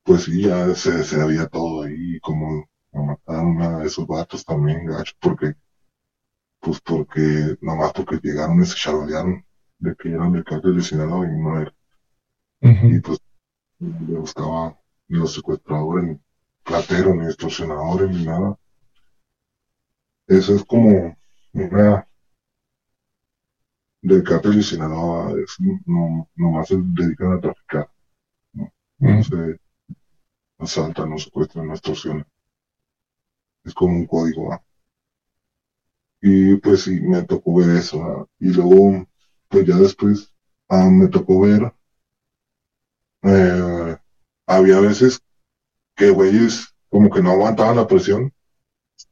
pues sí, ya se, se había todo ahí, como mataron a esos vatos también, gacho, porque, pues porque, nomás porque llegaron y se charolearon de que eran del cártel de Sinaloa y no era. Y pues le buscaba ni los secuestradores, ni plateros, ni extorsionadores, ni nada. Eso es como una del cártel de Sinaloa, es, no, nomás se dedican a traficar, no se asaltan, no secuestran, no extorsionan. Es como un código. Y pues sí, me tocó ver eso. Y luego, pues ya después, ah, me tocó ver, eh, había veces que güeyes como que no aguantaban la presión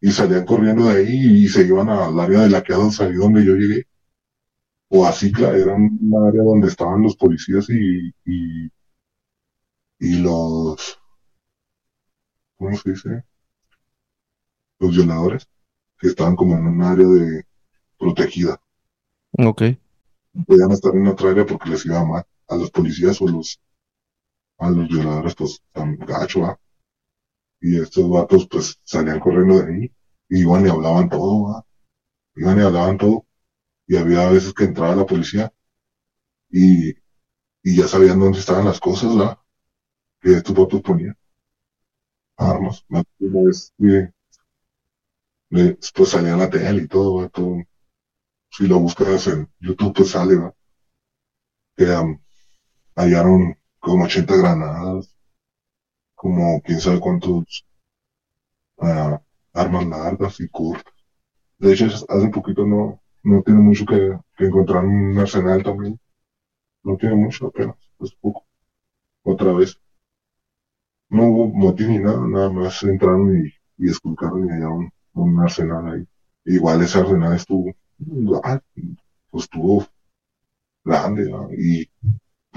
y salían corriendo de ahí y se iban al área de la que ahí donde yo llegué. O a Cicla, era un área donde estaban los policías y, y, y los, ¿cómo se dice? Los violadores, que estaban como en un área de protegida. Ok. Podían estar en otra área porque les iba mal. A los policías o los, a los violadores, pues, tan gacho, ¿va? Y estos vatos, pues, salían corriendo de ahí, y iban y hablaban todo, ¿va? Iban y hablaban todo. Y había veces que entraba la policía y, y ya sabían dónde estaban las cosas, ¿va? Que estos vatos ponían. Armas. Le- pues salía la tele y todo, ¿va? Si lo buscas en YouTube, pues sale, ¿va? Que um, hallaron como 80 granadas, como quién sabe cuántos ah, armas largas y cortas. De hecho, hace poquito no, no tiene mucho que, encontrar un arsenal también. No tiene mucho apenas, es poco. Otra vez. No hubo motín ni nada, nada más entraron y, y esculcaron y hallaron un arsenal ahí. Igual ese arsenal estuvo, ah, pues estuvo grande, y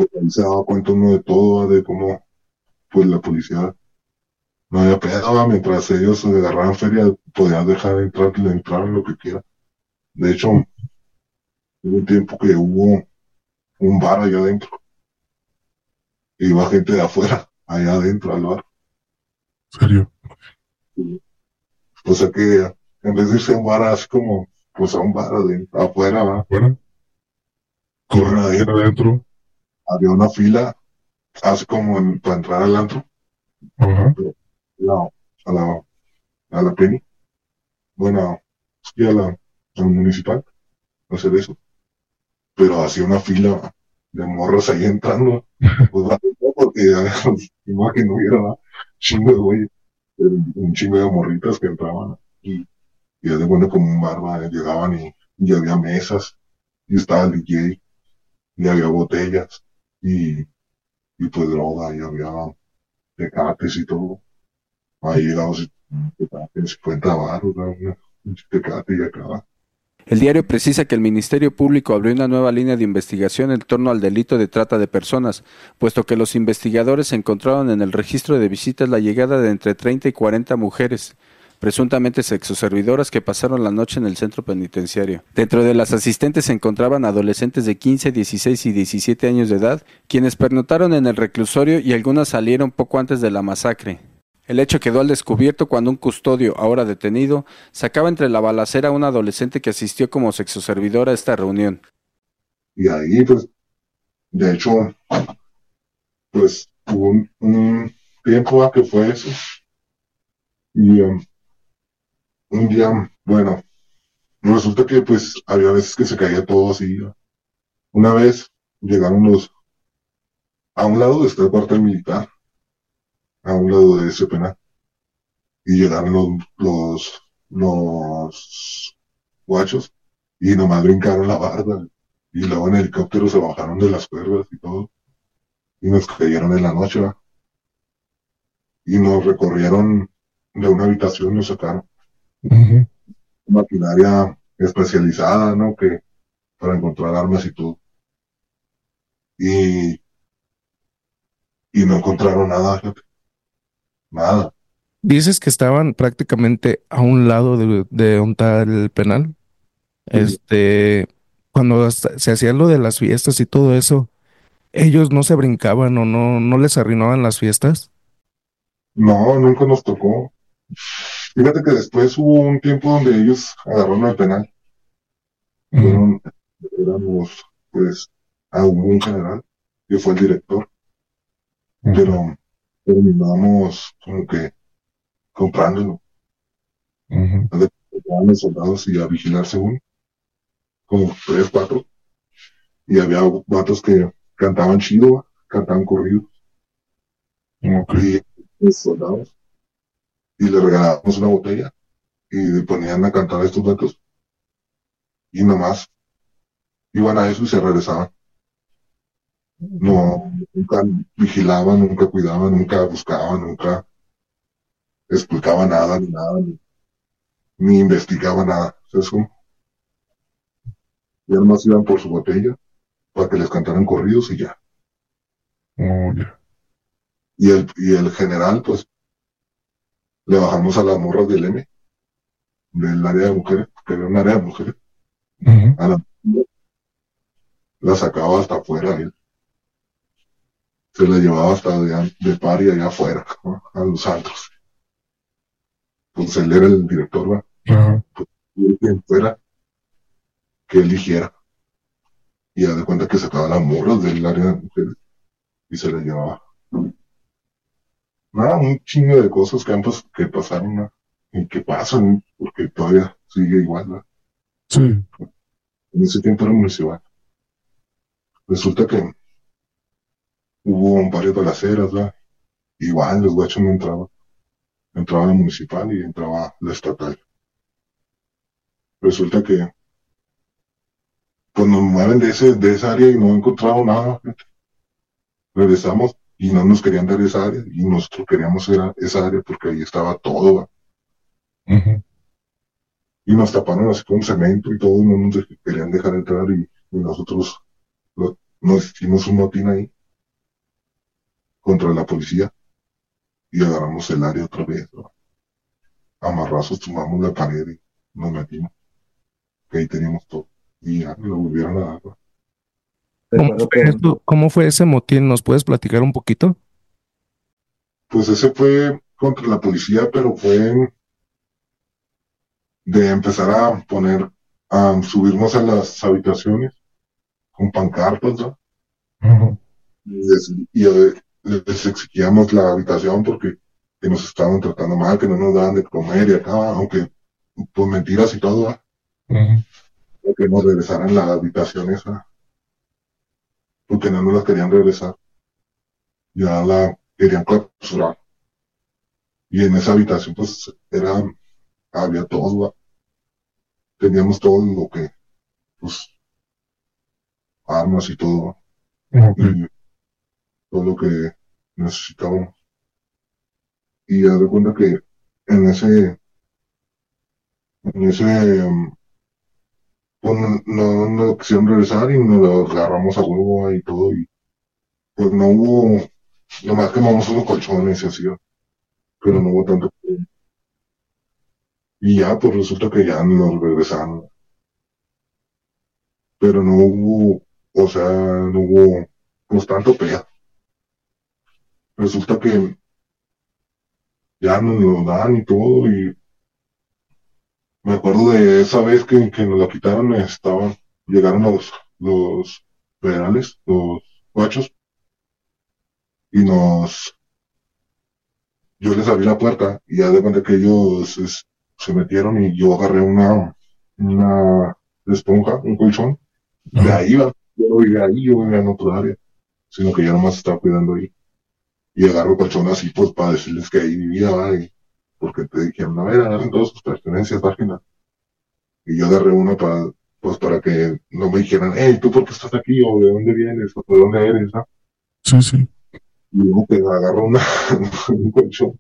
ahí se daba cuenta uno de todo, de cómo pues la policía no había pedo, mientras ellos agarraban feria, podían dejar entrar, le entraran lo que quieran. De hecho, hubo un tiempo que hubo un bar allá adentro. Iba gente de afuera, allá adentro al bar. serio. O sea que en vez de irse a un bar así como, pues a un bar adentro, afuera, ¿va? Bueno, corren adentro. adentro. Había una fila, así como en- para entrar al antro, Ajá. la- a la, a la Penny. Bueno, sí, a la, al municipal, hacer eso. Pero hacía una fila de morros ahí entrando. Pues porque igual que no hubiera ¿va? chingo de güey, un chingo de morritas que entraban y, y de cuenta como un bar, ¿va? llegaban y, y había mesas y estaba el DJ y había botellas y, y pues droga y había tecates y todo. Ahí llegamos tecates, 50 baros, un tecate y acá. El diario precisa que el Ministerio Público abrió una nueva línea de investigación en torno al delito de trata de personas, puesto que los investigadores encontraron en el registro de visitas la llegada de entre 30 y 40 mujeres, presuntamente sexoservidoras que pasaron la noche en el centro penitenciario. Dentro de las asistentes se encontraban adolescentes de 15, 16 y 17 años de edad, quienes pernotaron en el reclusorio y algunas salieron poco antes de la masacre. El hecho quedó al descubierto cuando un custodio, ahora detenido, sacaba entre la balacera a un adolescente que asistió como sexoservidor a esta reunión. Y ahí, pues, de hecho, pues, hubo un, tiempo que fue eso. Y um, un día, bueno, resulta que pues había veces que se caía todo así. Una vez llegaron los, a un lado está el cuartel militar, a un lado de ese penal. Y llegaron los, los, los guachos y nomás brincaron la barda. Y luego en helicóptero se bajaron de las cuerdas y todo. Y nos cayeron en la noche. Y nos recorrieron de una habitación, nos sacaron Maquinaria especializada, ¿no? Que para encontrar armas y todo. Y y no encontraron nada. Nada. Dices que estaban prácticamente a un lado de, de donde está el penal. Este, cuando se hacía lo de las fiestas y todo eso, ellos no se brincaban o no, no les arruinaban las fiestas. No, nunca nos tocó. Fíjate que después hubo un tiempo donde ellos agarraron el penal. Fueron, éramos, pues, a un general, que fue el director, pero terminamos como que comprándolo. los soldados y a vigilar según, como tres, cuatro, y había vatos que cantaban chido, cantaban corridos, ok, y los soldados, y le regalábamos una botella, y ponían a cantar estos vatos, y nomás iban a eso y se regresaban. No, nunca vigilaban, nunca cuidaban, nunca buscaban, nunca explicaban nada, ni nada, ni, ni investigaban nada. O sea, es como- Y además iban por su botella para que les cantaran corridos y ya. oh, ya, Y el, y el general, pues, le bajamos a las morras del M, del área de mujeres, que era un área de mujeres, ujú, a la la sacaba hasta afuera él. Se la llevaba hasta de, de pari allá afuera, ¿no? a los antros. Pues él era el director, ¿va? Y él quien fuera, que eligiera. Y haz de cuenta que sacaba las morras del área de mujeres y se las llevaba. Nada, un chingo de cosas que, han pas- que pasaron ¿no? y que pasan, porque todavía sigue igual. ¿no? sí, En ese tiempo era municipal. Resulta que hubo varias balaceras, ¿verdad? Igual los guachos no entraban. Entraba la municipal y entraba la estatal. Resulta que pues nos mueven de ese, de esa área y no encontramos nada. Regresamos y no nos querían dar esa área y nosotros queríamos esa, esa área porque ahí estaba todo, y nos taparon así con cemento y todo, no nos querían dejar entrar y, y nosotros lo- nos hicimos un motín ahí contra la policía y agarramos el área otra vez. ¿no? Amarrazos, tumbamos la pared y nos metimos. Que ahí teníamos todo. Y ya lo volvieron a dar. ¿no? ¿Cómo fue, ese motín? ¿Nos puedes platicar un poquito? Pues ese fue contra la policía, pero fue de empezar a poner, a subirnos a las habitaciones con pancartas, ¿no? y, les, y a- les exigíamos la habitación porque que nos estaban tratando mal, que no nos daban de comer y acá, aunque pues mentiras y todo, ujú, que nos regresaran la habitación esa, porque no nos la querían regresar, ya la querían clausurar. Y en esa habitación pues era, había todo, ¿va? teníamos todo lo que, pues, armas y todo, ¿va? ok, y todo lo que necesitábamos. Y haz de cuenta que en ese, en ese, um, pues no, no quisieron regresar y nos agarramos a huevo y todo y pues no hubo, nomás quemamos unos colchones y así, pero no hubo tanto. Y ya, pues resulta que ya nos regresaron. Pero no hubo, o sea, no hubo, pues tanto pedo. Resulta que ya nos lo dan y todo y me acuerdo de esa vez que, que nos la quitaron, estaban, llegaron los, los federales, los guachos, y nos, yo les abrí la puerta y ya de cuenta que ellos es- se metieron y yo agarré una, una esponja, un colchón, de ajá, ahí iba, yo no vivía ahí, yo vivía en otro área, sino que yo nomás estaba cuidando ahí. Y agarro colchón así, pues, para decirles que ahí vivía. Porque te dijeron, ver, agarren todas sus pertenencias, página. Y yo agarré una para, pues, para que no me dijeran, hey, ¿tú por qué estás aquí? o ¿de dónde vienes? o ¿de dónde eres? ¿no? sí, sí, Y luego que agarro una, un colchón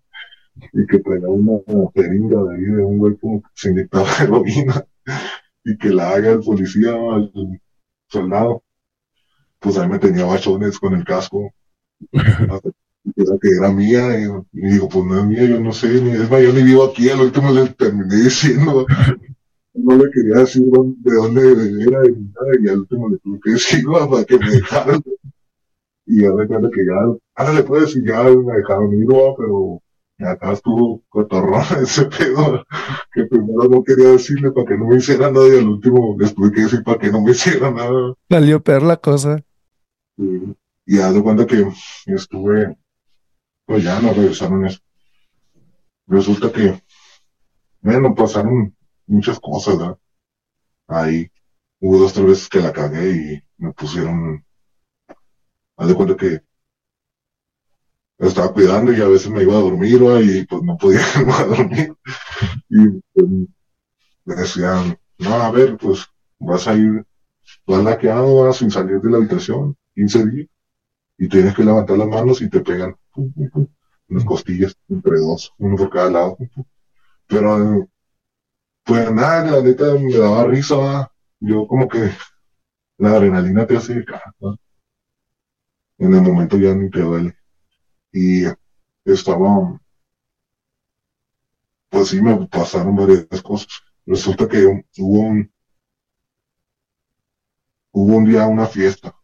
y que traía una jeringa de ahí de un güey como que se inyectaba heroína y que la haga el policía, el soldado. Pues ahí me tenía bachones con el casco Hasta era que era mía, y, y digo, pues no es mía, yo no sé, ni es más, yo ni vivo aquí, al último le terminé diciendo, no le quería decir de dónde era y nada, y al último le tuve que decir "Va, para que me dejaran. Y ya me cuenta que ya, ahora le puedo decir, ya me dejaron ir, pero acá estuvo cotorrón ese pedo, que primero no quería decirle para que no me hiciera nada, y al último les tuve que decir para que no me hiciera nada. Salió peor la cosa. Y, y haz de cuenta que estuve, pues ya no regresaron eso. Resulta que, bueno, pasaron muchas cosas, ¿verdad? Ahí hubo dos, tres veces que la cagué y me pusieron, haz de cuenta que estaba cuidando y a veces me iba a dormir, ¿va? y pues no podía a dormir. Y pues, me decían, no, a ver, pues vas a ir, vas laqueado, vas sin salir de la habitación, 15 días, y tienes que levantar las manos y te pegan las costillas, entre dos, uno por cada lado. Pero, eh, pues nada, la neta me daba risa, yo como que la adrenalina te hace cagar, ¿va? En el momento ya ni te duele. Y estaba, pues sí, me pasaron varias cosas. Resulta que hubo un, hubo un día una fiesta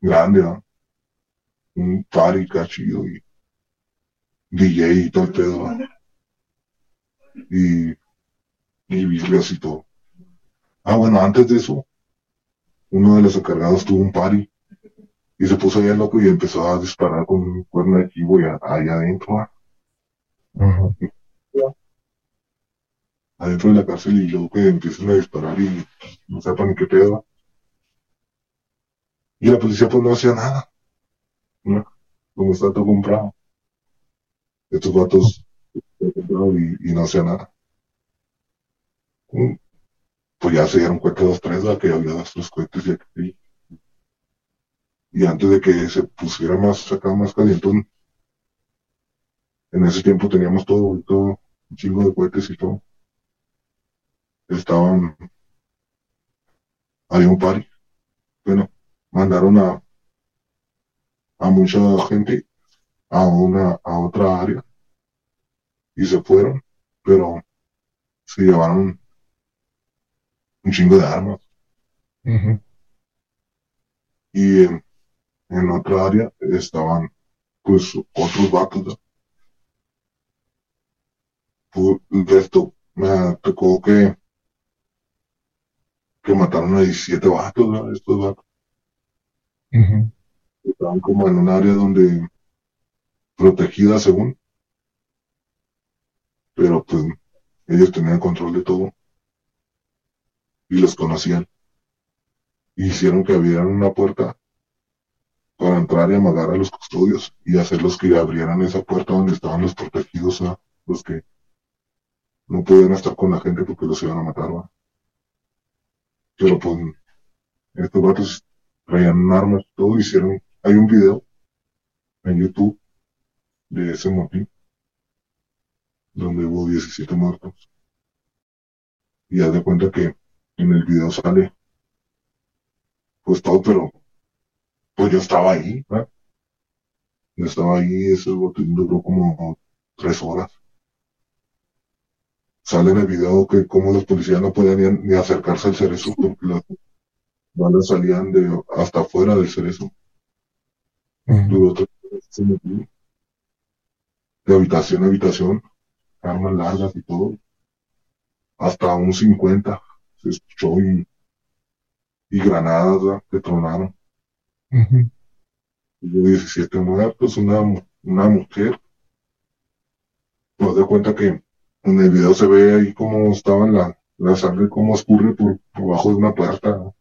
grande, ¿no? Un party cachido y DJ y todo el pedo. Y, y Biblias y todo. Ah, bueno, antes de eso, uno de los encargados tuvo un party y se puso bien loco y empezó a disparar con un cuerno de chivo y a- ahí adentro, adentro de la cárcel y luego que empiezan a disparar y no sepan qué pedo. Y la policía pues no hacía nada, ¿no? Como está todo comprado. Estos vatos y, no hacía nada. Mm, Pues ya se dieron cuenta dos, tres, ¿va? que había dos, tres cohetes y aquí. Y antes de que se pusiera más acá, más calientón, en ese tiempo teníamos todo, todo, un chingo de cohetes y todo. Estaban, había un party. Bueno, mandaron a, a mucha gente a una, a otra área y se fueron, pero se llevaron un chingo de armas. Y en, en otra área estaban, pues, otros vatos, ¿no? Pu- de esto, me tocó que, que mataron a 17 vatos, ¿no? Estos vatos. Estaban como en un área donde protegida según, pero pues ellos tenían control de todo y los conocían. Hicieron que abrieran una puerta para entrar y amagar a los custodios y hacerlos que abrieran esa puerta donde estaban los protegidos, ¿va? los que no podían estar con la gente porque los iban a matar. ¿va? Pero pues estos vatos traían armas, todo hicieron. Hay un video en YouTube de ese motín donde hubo 17 muertos. Y haz de cuenta que en el video sale pues todo, pero pues yo estaba ahí, ¿verdad? Yo estaba ahí, ese botín duró como tres horas. Sale en el video que como los policías no podían ni, ni acercarse al cerezo porque las balas salían de hasta afuera del cerezo. Duró tres motín. De habitación a habitación, armas largas y todo. Hasta un 50 se escuchó y, y granadas ¿verdad? que tronaron. Ujú. Hubo 17 muertos, una, una mujer. Nos da cuenta que en el video se ve ahí cómo estaba la, la sangre, cómo escurre por, por bajo de una puerta ¿no?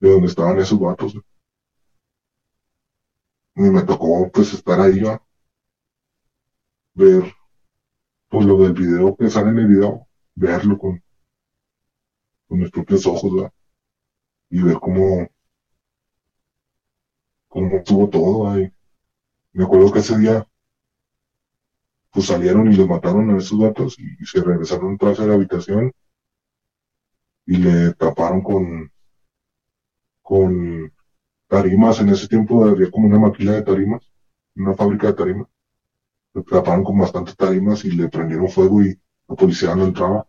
de donde estaban esos vatos. Y me tocó pues estar ahí, ¿va? ver pues lo del video que sale en el video, verlo con, con mis propios ojos, y ver cómo, cómo estuvo todo ahí. Me acuerdo que ese día pues salieron y los mataron a esos gatos y, se regresaron atrás de la habitación y le taparon con con tarimas. En ese tiempo había como una maquila de tarimas, una fábrica de tarimas. Le taparon con bastantes tarimas y le prendieron fuego y la policía no entraba.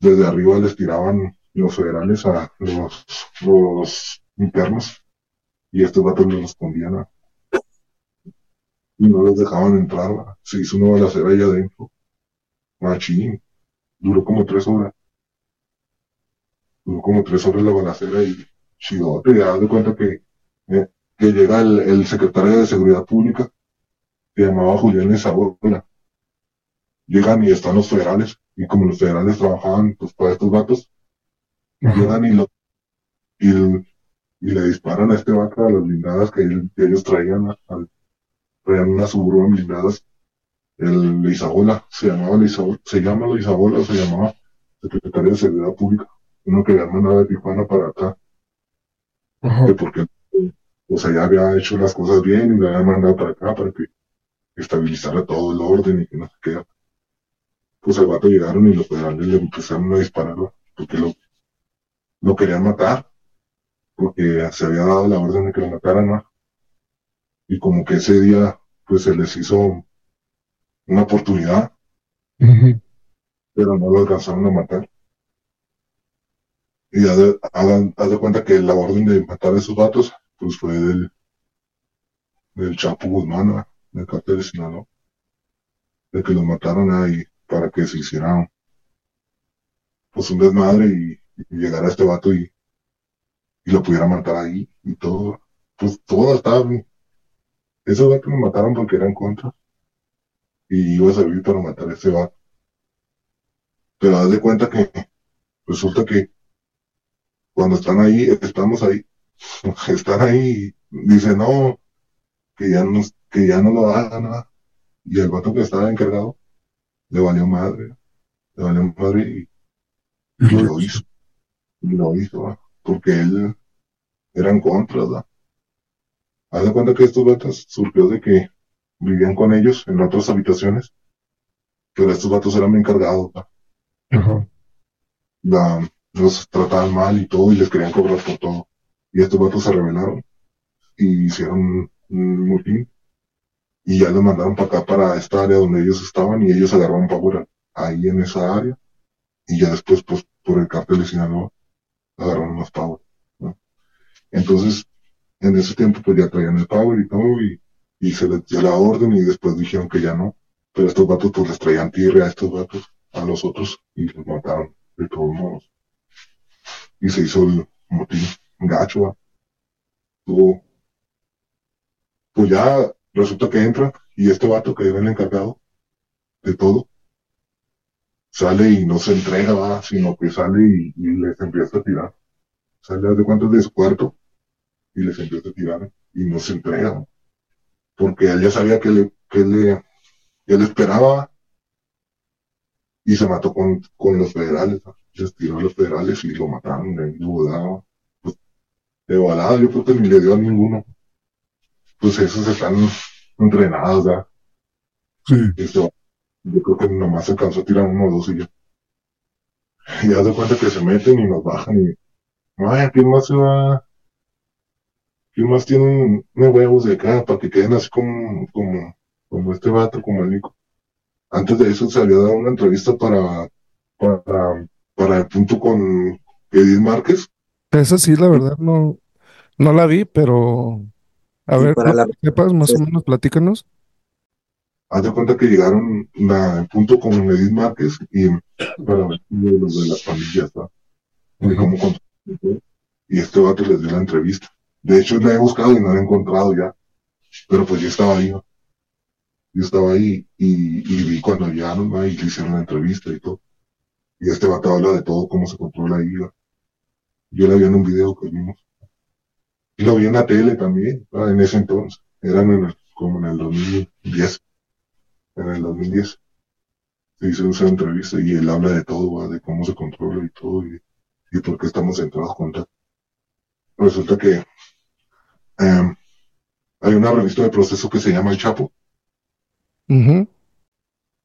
Desde arriba les tiraban los federales a los, los internos y estos vatos les respondían a- y no los dejaban entrar. Se hizo una balacera ahí adentro. Machín. Duró como tres horas. Duró como tres horas la balacera y chidote. Ya de cuenta que, eh, que llega el, el secretario de Seguridad Pública, se llamaba Julián Esabola. Llegan y están los federales, y como los federales trabajaban pues para estos vatos, llegan y lo y, y le disparan a este vato a las blindadas que, que ellos traían, a- al- traían unas suburban blindadas. El Isabola, se llamaba Isabola, se llama Isabola, se llamaba secretario de Seguridad Pública, uno que había mandado de Tijuana para acá, Ajá. que porque o sea, ya había hecho las cosas bien y lo había mandado para acá para que estabilizara todo el orden y que no se quede. Pues al vato llegaron y los federales le empezaron a disparar porque lo, lo querían matar, porque se había dado la orden de que lo mataran, ¿no? Y como que ese día, pues se les hizo una oportunidad, pero no lo alcanzaron a matar. Y haz de, haz de cuenta que la orden de matar a esos vatos, pues fue del, del Chapo Guzmán, del cartel de Sinaloa, de que los mataron ahí para que se hiciera pues un desmadre y, y llegara este vato y, y lo pudiera matar ahí y todo. Pues todo estaba. Esos vatos lo mataron porque eran contra y iba a servir para matar a este vato. Pero haz de cuenta que resulta que cuando están ahí, estamos ahí, están ahí y dicen no, que ya no, que ya no lo hagan nada. Y el vato que estaba encargado le valió madre, le valió madre y, y lo hizo, y lo hizo, porque él era en contra, ¿verdad? Haz de cuenta que estos vatos surgió de que vivían con ellos en otras habitaciones, pero estos vatos eran encargados, ¿va? Ajá. la, los trataban mal y todo y les querían cobrar por todo. Y estos vatos se rebelaron y hicieron un motín y ya los mandaron para acá, para esta área donde ellos estaban y ellos agarraron power ahí en esa área y ya después pues por el cártel de Sinaloa agarraron más power. Entonces en ese tiempo pues ya traían el power y todo y, y se les dio la orden y después dijeron que ya no. Pero estos vatos pues les traían tierra a estos vatos, a los otros y los mataron de todos modos. Y se hizo el motín gacho, ¿va? Tuvo, pues ya resulta que entra y este vato que era el encargado de todo sale y no se entrega, sino que sale y, les empieza a tirar. Sale de cuentas de su cuarto y les empieza a tirar y no se entrega. Porque él ya sabía que le, que le, que él esperaba y se mató con, con los federales. ¿va? Les tiró a los federales y lo mataron. Pues, de volada, yo creo que ni le dio a ninguno. Pues esos están entrenados, ¿verdad? Sí. Este, yo creo que nomás se alcanzó a tirar uno o dos y ya. Y haz de cuenta que se meten y nos bajan y, ay, ¿quién más se va? ¿Quién más tiene huevos de acá para que queden así como, como, como este vato, como el Nico? Antes de eso se había dado una entrevista para, para, para el punto con Edith Márquez. Esa sí, la verdad, no, no la vi, pero a Y ver, para no la- sepas, más o menos, platícanos. Haz de cuenta que llegaron la, punto con Edith Márquez y para ver de los de las pandillas, ¿verdad? de Ujú. cómo controlar. Y este vato les dio la entrevista. De hecho, la he buscado y no la he encontrado ya. Pero pues yo estaba ahí, ¿no? Yo estaba ahí y, y vi cuando llegaron, ¿no? Y le hicieron la entrevista y todo. Y este vato habla de todo, cómo se controla ahí, ¿no? Yo la vi en un video que vimos. Y lo vi en la tele también, ¿no? en ese entonces. Eran en el- como en el 2010. En el 2010. Se hizo esa entrevista y él habla de todo, de cómo se controla y todo. Y, y por qué estamos centrados contra. Resulta que em, hay una revista de proceso que se llama El Chapo.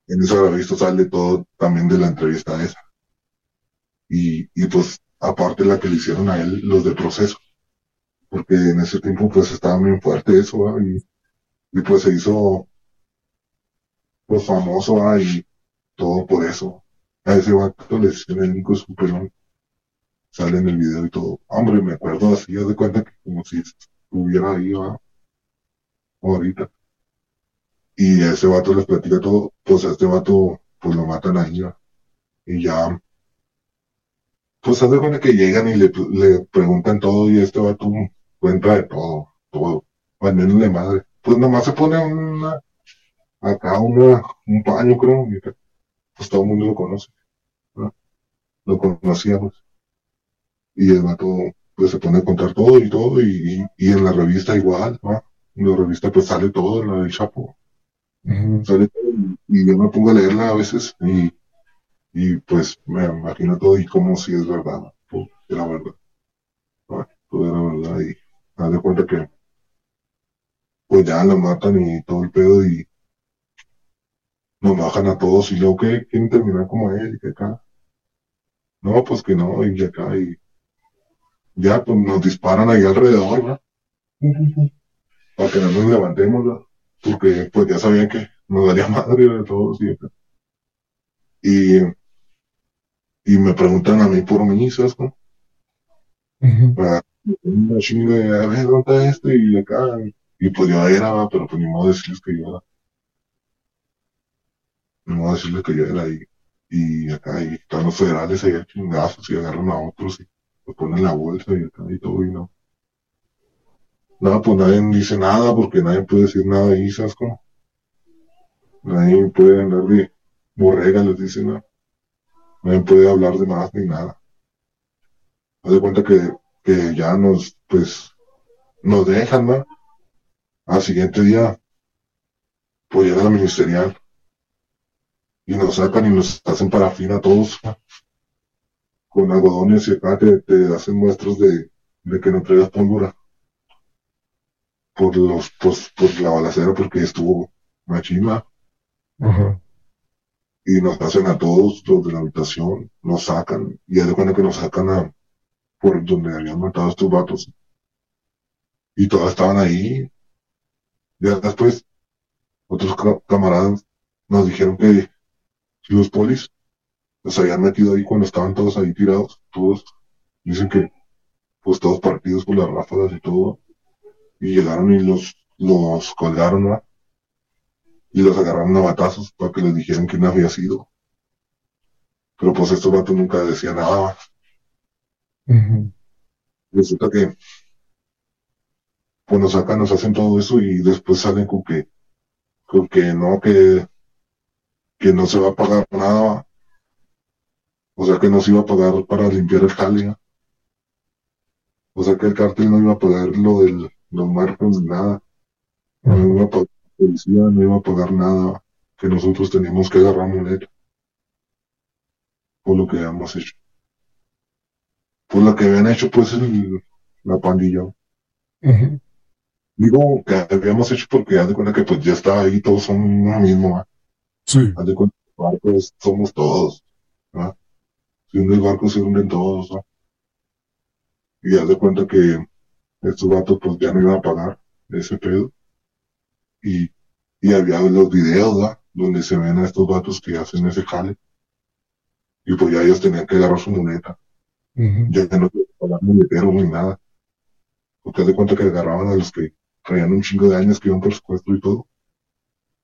En esa revista sale todo también de la entrevista esa. Y, y pues, aparte la que le hicieron a él, los de proceso. porque en ese tiempo pues estaba muy fuerte eso. Y, y pues se hizo pues famoso. Y todo por eso. A ese vato le decían el Nico Superón. Sale en el video y todo. Hombre, me acuerdo así, haz de cuenta que como si estuviera ahí, ¿va? Ahorita. Y ese vato les platica todo, pues a este vato, pues lo matan ahí, ¿va? Y ya, pues haz de cuenta que llegan y le, le preguntan todo y este vato cuenta de todo, todo, de madre. Pues nomás se pone una, acá una, un paño creo, y pues todo el mundo lo conoce, ¿no? Lo conocíamos. Y el vato, pues se pone a contar todo y todo, y, y en la revista igual, ¿no? En la revista pues sale todo, la del Chapo, Ujú. sale todo, y yo me pongo a leerla a veces, y, y pues me imagino todo y como si es verdad. Pues, era verdad, ¿no? Todo era verdad, y haz de cuenta que pues ya lo matan y todo el pedo, y nos bajan a todos, y luego que quieren terminar como él, y que acá, no, pues que no, y que acá, y ya pues nos disparan ahí alrededor, ¿no? Para que no nos levantemos, ¿no? Porque pues ya sabían que nos daría madre de todos, y acá. Y, y me preguntan a mí por mí, ¿sabes cómo? Ujú. Ah, Una chinga de, a ver, ¿dónde está este? Y acá, y pues yo era, pero pues ni modo decirles que yo era, ni modo decirles que yo era, y, y acá, y están los federales ahí chingazos, y agarran a otros, y los ponen en la bolsa, y acá, y todo, y no. No, pues nadie dice nada, porque nadie puede decir nada ahí, ¿sabes cómo? Nadie puede andar de borrega, les dicen, ¿no? Nadie puede hablar de más ni nada. Haz de cuenta que, que ya nos, pues, nos dejan, ¿no? Al siguiente día, pues llega la ministerial y nos sacan y nos hacen parafina a todos, ¿no? Con algodones y acá te, te hacen muestras de, de que no traigas pólvora por los, pues, por la balacera porque estuvo machina Ajá. Y nos hacen a todos los de la habitación, nos sacan y haz de cuenta que nos sacan a por donde habían matado estos vatos y todos estaban ahí. Ya después, otros ca- camaradas nos dijeron que los polis los habían metido ahí cuando estaban todos ahí tirados, todos, dicen que pues todos partidos por las ráfagas y todo, y llegaron y los, los colgaron, ¿va? Y los agarraron a batazos para que les dijeran quién había sido. Pero pues estos vatos nunca decían nada, resulta que pues nos sacan, nos hacen todo eso y después salen con que, con que no, que, que no se va a pagar nada, o sea que no se iba a pagar para limpiar el ¿va? o sea que el cártel no iba a pagar lo del, los muertos ni nada, no iba a pagar la policía, no iba a pagar nada, que nosotros teníamos que agarrar muleta por lo que habíamos hecho. Por lo que habían hecho pues el, la pandilla. Digo que habíamos hecho porque haz de cuenta que pues ya estaba ahí, todos son uno mismo, ¿va? Sí. Haz de cuenta que el barco es- somos todos, ¿va? Si hunde el barco se hunden todos. Y haz de cuenta que estos vatos pues ya no iban a pagar ese pedo. Y, y había los videos. Donde se ven a estos vatos que hacen ese jale. Y pues ya ellos tenían que agarrar su moneta. Ujú. Ya no tenían que pagar muletero ni nada. Porque de cuenta que agarraban a los que traían un chingo de años que iban por secuestro y todo.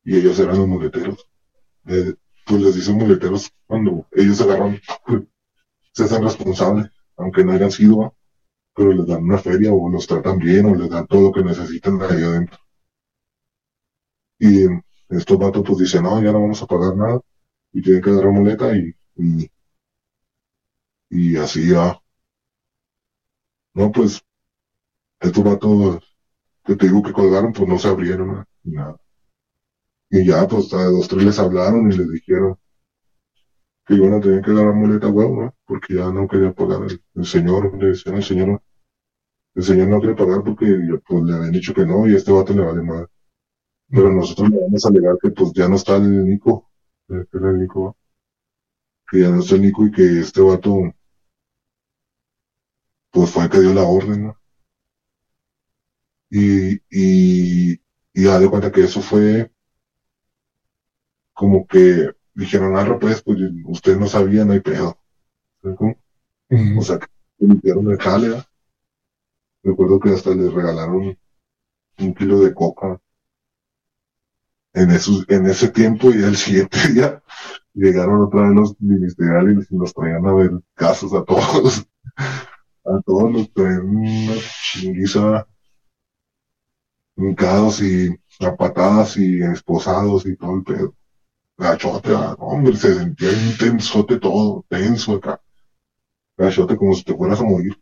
Y ellos eran los muleteros. Eh, pues les dicen muleteros cuando ellos agarran, se hacen responsables, aunque no hayan sido, pero les dan una feria o los tratan bien o les dan todo lo que necesitan ahí adentro. Y estos vatos pues dicen, no, ya no vamos a pagar nada y tienen que agarrar muleta y, y, y así va. No, pues estos vatos que te digo que colgaron, pues no se abrieron nada. Y ya, pues a dos, tres les hablaron y les dijeron que iban a tener que dar la muleta huevo, ¿no? Porque ya no quería pagar el, señor, le decían al señor, el señor no quiere pagar porque pues le habían dicho que no y este vato le vale madre. Pero nosotros le vamos a alegar que pues ya no está el Nico, que era el Nico, que ya no está el Nico y que este vato pues fue el que dio la orden, ¿no? Y, y, y ya de cuenta que eso fue como que dijeron, ah, pues, pues usted no sabía, no hay pedo. O sea, que limpiaron el jale. Recuerdo que hasta les regalaron un kilo de coca en, esos, en ese tiempo y el siguiente día llegaron otra vez los ministeriales y nos traían a ver casos a todos. A todos nos traían una chinguiza hincados y a y esposados y todo el pedo. Gachote, ah, hombre, se sentía un tensote todo, tenso acá. Gachote como si te fueras a morir.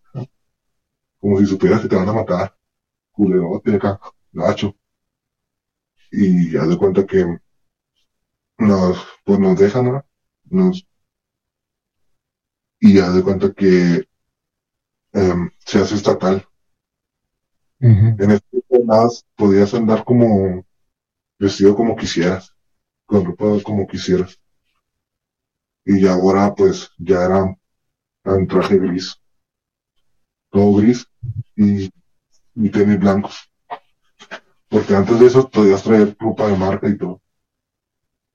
Como si supieras que te van a matar. Culerote acá, gacho. Y ya de cuenta que nos, pues nos dejan, ¿no? Nos, y ya de cuenta que em, se hace estatal. ujú, En este podías andar como vestido como quisieras, con ropa como quisieras. Y ya ahora pues ya era en traje gris, todo gris y, y tenis blancos. Porque antes de eso podías traer ropa de marca y todo.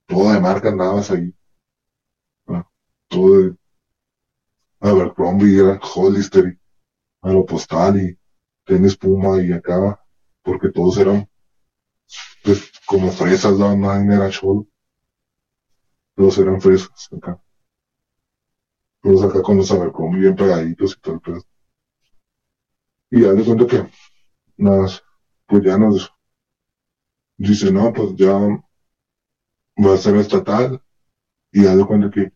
Todo de marca andabas ahí. Ah, Todo de Abercrombie, era Hollister, Aeropostal y tenis Puma y acá, porque todos eran pues como fresas, ¿no? nadie era cholo. Todos eran fresas acá. Todos acá con los Abercrombie bien pegaditos y todo el pedo. Y ya de cuenta que nas, pues ya nos dice, no, pues ya va a ser estatal. Y ya de cuenta que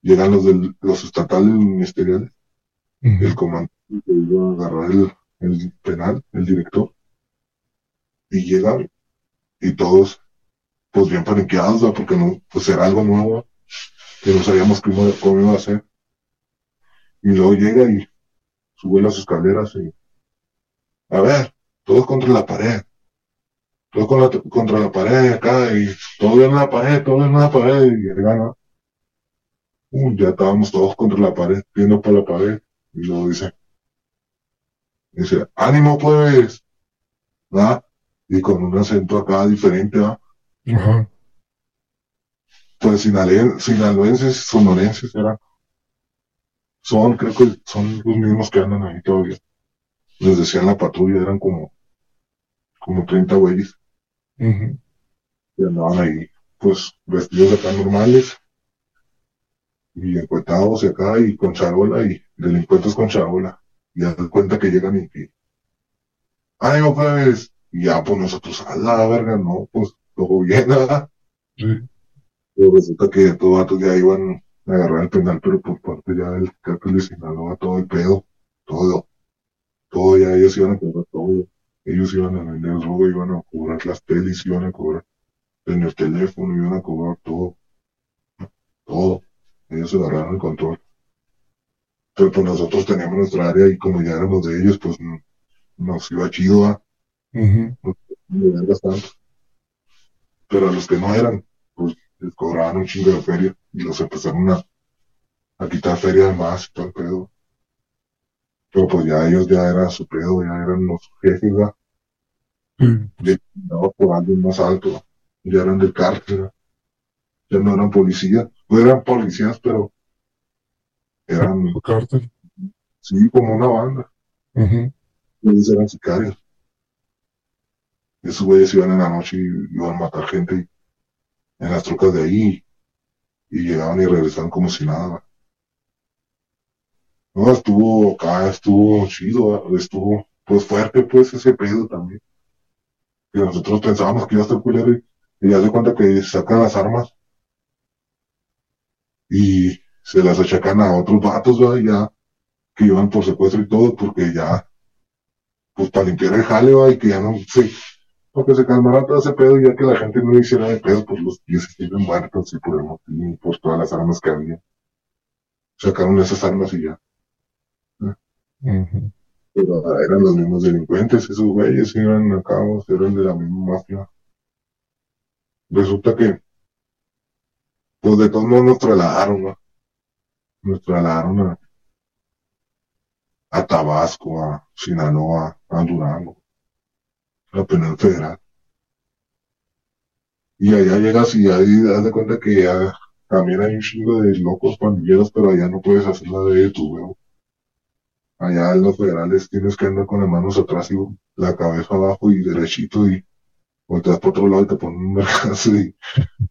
llegan los del, los estatales ministeriales, el comandante que iba a agarrar el, el penal, el director, y llegan y todos pues bien paniqueados, porque no, pues era algo nuevo que no sabíamos cómo, cómo iba a ser. Y luego llega y sube las escaleras y, a ver, todos contra la pared, todos con la- contra la pared acá y todo en la pared, todo en la pared y ¿no? Uh, ya estábamos todos contra la pared, viendo por la pared y luego dice, dice, ánimo pues, ¿verdad? Y con un acento acá diferente, ¿verdad? ajá, pues sinale- sinaloenses, sonorenses eran. Son, creo que son los mismos que andan ahí todavía. Les decían la patrulla, eran como, como 30 güeyes ujú, que andaban ahí, pues vestidos acá normales y encuetados y acá y con charola y delincuentes con charola. Y de cuenta que llegan y que, ay, pues, y ya pues nosotros, a la verga, no, pues todo bien, ¿verdad? sí, Pero resulta que todos vatos ya iban a agarrar el penal, pero por parte ya del cártel de Sinaloa, todo el pedo, todo, todo, ya ellos iban a cobrar todo. Ellos iban a vender droga, iban a cobrar las pelis, iban a cobrar en el teléfono, iban a cobrar todo, todo. Ellos se agarraron el control. Pero pues nosotros teníamos nuestra área y como ya éramos de ellos, pues nos iba chido, ujú, de vergas tanto. Pero a los que no eran, pues les cobraban un chingo de feria y los empezaron a, a quitar feria de más y todo el pedo. Pero pues ya ellos ya era su pedo, ya eran los jefes, ¿verdad? andaban por alguien más alto, ya eran del ¿verdad? ya no eran policías, no eran policías, pero eran, el cártel, sí, como una banda, ujú, ellos eran sicarios. Esos güeyes iban en la noche y iban a matar gente en las trocas de ahí y llegaban y regresaban como si nada. No, estuvo acá, estuvo chido, ¿verdad? estuvo pues fuerte pues ese pedo también. Que nosotros pensábamos que iba a estar culero y, ya de cuenta que sacan las armas y se las achacan a otros vatos. Ya que iban por secuestro y todo, porque ya, pues para limpiar el jale, ¿verdad? Y que ya no, sí, porque se calmara todo ese pedo ya que la gente no hiciera de pedo, pues los pies estuvieron muertos y por el motín por todas las armas que había. Sacaron esas armas y ya. Pero eran los mismos delincuentes, esos güeyes iban a cabo, eran de la misma mafia. Resulta que, pues de todos modos nos trasladaron, ¿no? Nos trasladaron a, a Tabasco, a Sinaloa, a Durango. la penal federal. Y allá llegas y ahí das de cuenta que también hay un chingo de locos pandilleros, pero allá no puedes hacer la de tu huevo. Allá en los federales tienes que andar con las manos atrás y la cabeza abajo y derechito y volteas por otro lado y te ponen un mercazo y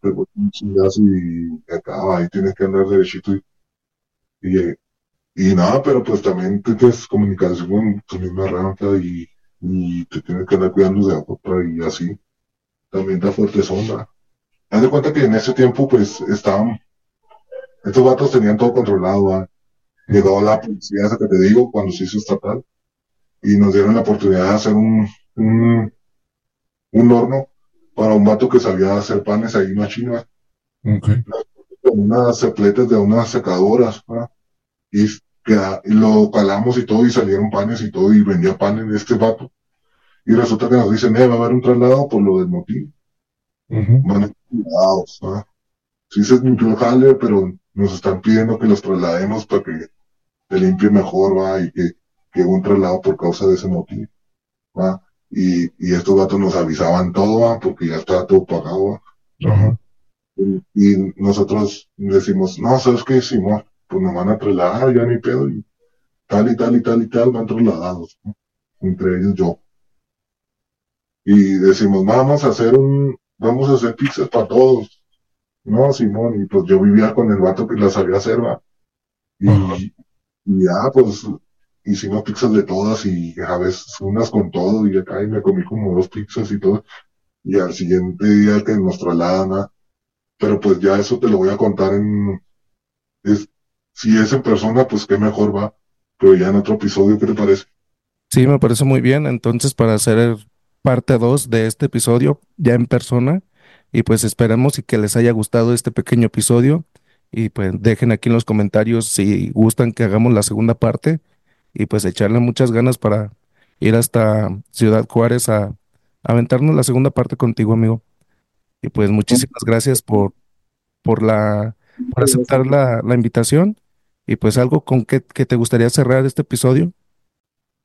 te ponen un chingazo y acaba, ahí tienes que andar derechito y, y, nada, pero pues también tienes comunicación con tu misma y, y te tienes que andar cuidando de otra y así. También da fuerte sombra. Haz de cuenta que en ese tiempo pues estaban, estos vatos tenían todo controlado, ¿va? Llegó la policía esa que te digo cuando se hizo estatal. Y nos dieron la oportunidad de hacer un, un, un horno para un vato que sabía hacer panes ahí en China. Ok. con unas cepletes de unas secadoras y, que- y lo calamos y todo y salieron panes y todo y vendía panes de este vato. Y resulta que nos dicen eh va a haber un traslado por lo del motín van a cuidados, ¿va? Sí se limpió el jale, pero nos están pidiendo que los traslademos para que se limpie mejor, va, y que, que un traslado por causa de ese motivo, va. Y, y estos gatos nos avisaban todo, va, porque ya estaba todo pagado, va. Ajá. Y, y nosotros decimos, no, ¿sabes qué? Simón, pues nos van a trasladar, ya ni pedo, y tal y tal y tal y tal van trasladados, ¿no? entre ellos yo. Y decimos, vamos a hacer un, vamos a hacer pizzas para todos. No, Simón, y pues yo vivía con el vato que las sabía hacer, va. Y. y ya, pues, hicimos pizzas de todas y a veces unas con todo y acá y me comí como dos pizzas y todo. Y al siguiente día que nos trasladan, pero pues ya eso te lo voy a contar en, es, si es en persona, pues qué mejor va, pero ya en otro episodio, ¿qué te parece? Sí, me parece muy bien. Entonces, para hacer el parte 2 de este episodio, ya en persona, y pues esperemos y que les haya gustado este pequeño episodio. Y pues dejen aquí en los comentarios si gustan que hagamos la segunda parte y pues echarle muchas ganas para ir hasta Ciudad Juárez a, aventarnos la segunda parte contigo, amigo. Y pues muchísimas gracias por, por la, por aceptar la, la invitación. Y pues algo con que, que te gustaría cerrar este episodio.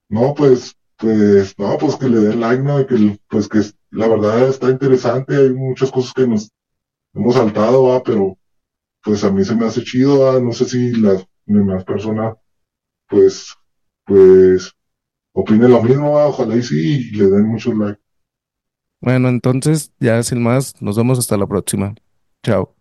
No, pues, pues, no, pues que le den like, ¿no? Que, pues que la verdad está interesante, hay muchas cosas que nos hemos saltado, ¿va? Pero, pues a mí se me hace chido, ¿va? No sé si las demás personas, pues, pues, opinen lo mismo, ¿va? Ojalá y sí, y le den muchos likes. Bueno, entonces ya sin más, nos vemos hasta la próxima. Chao.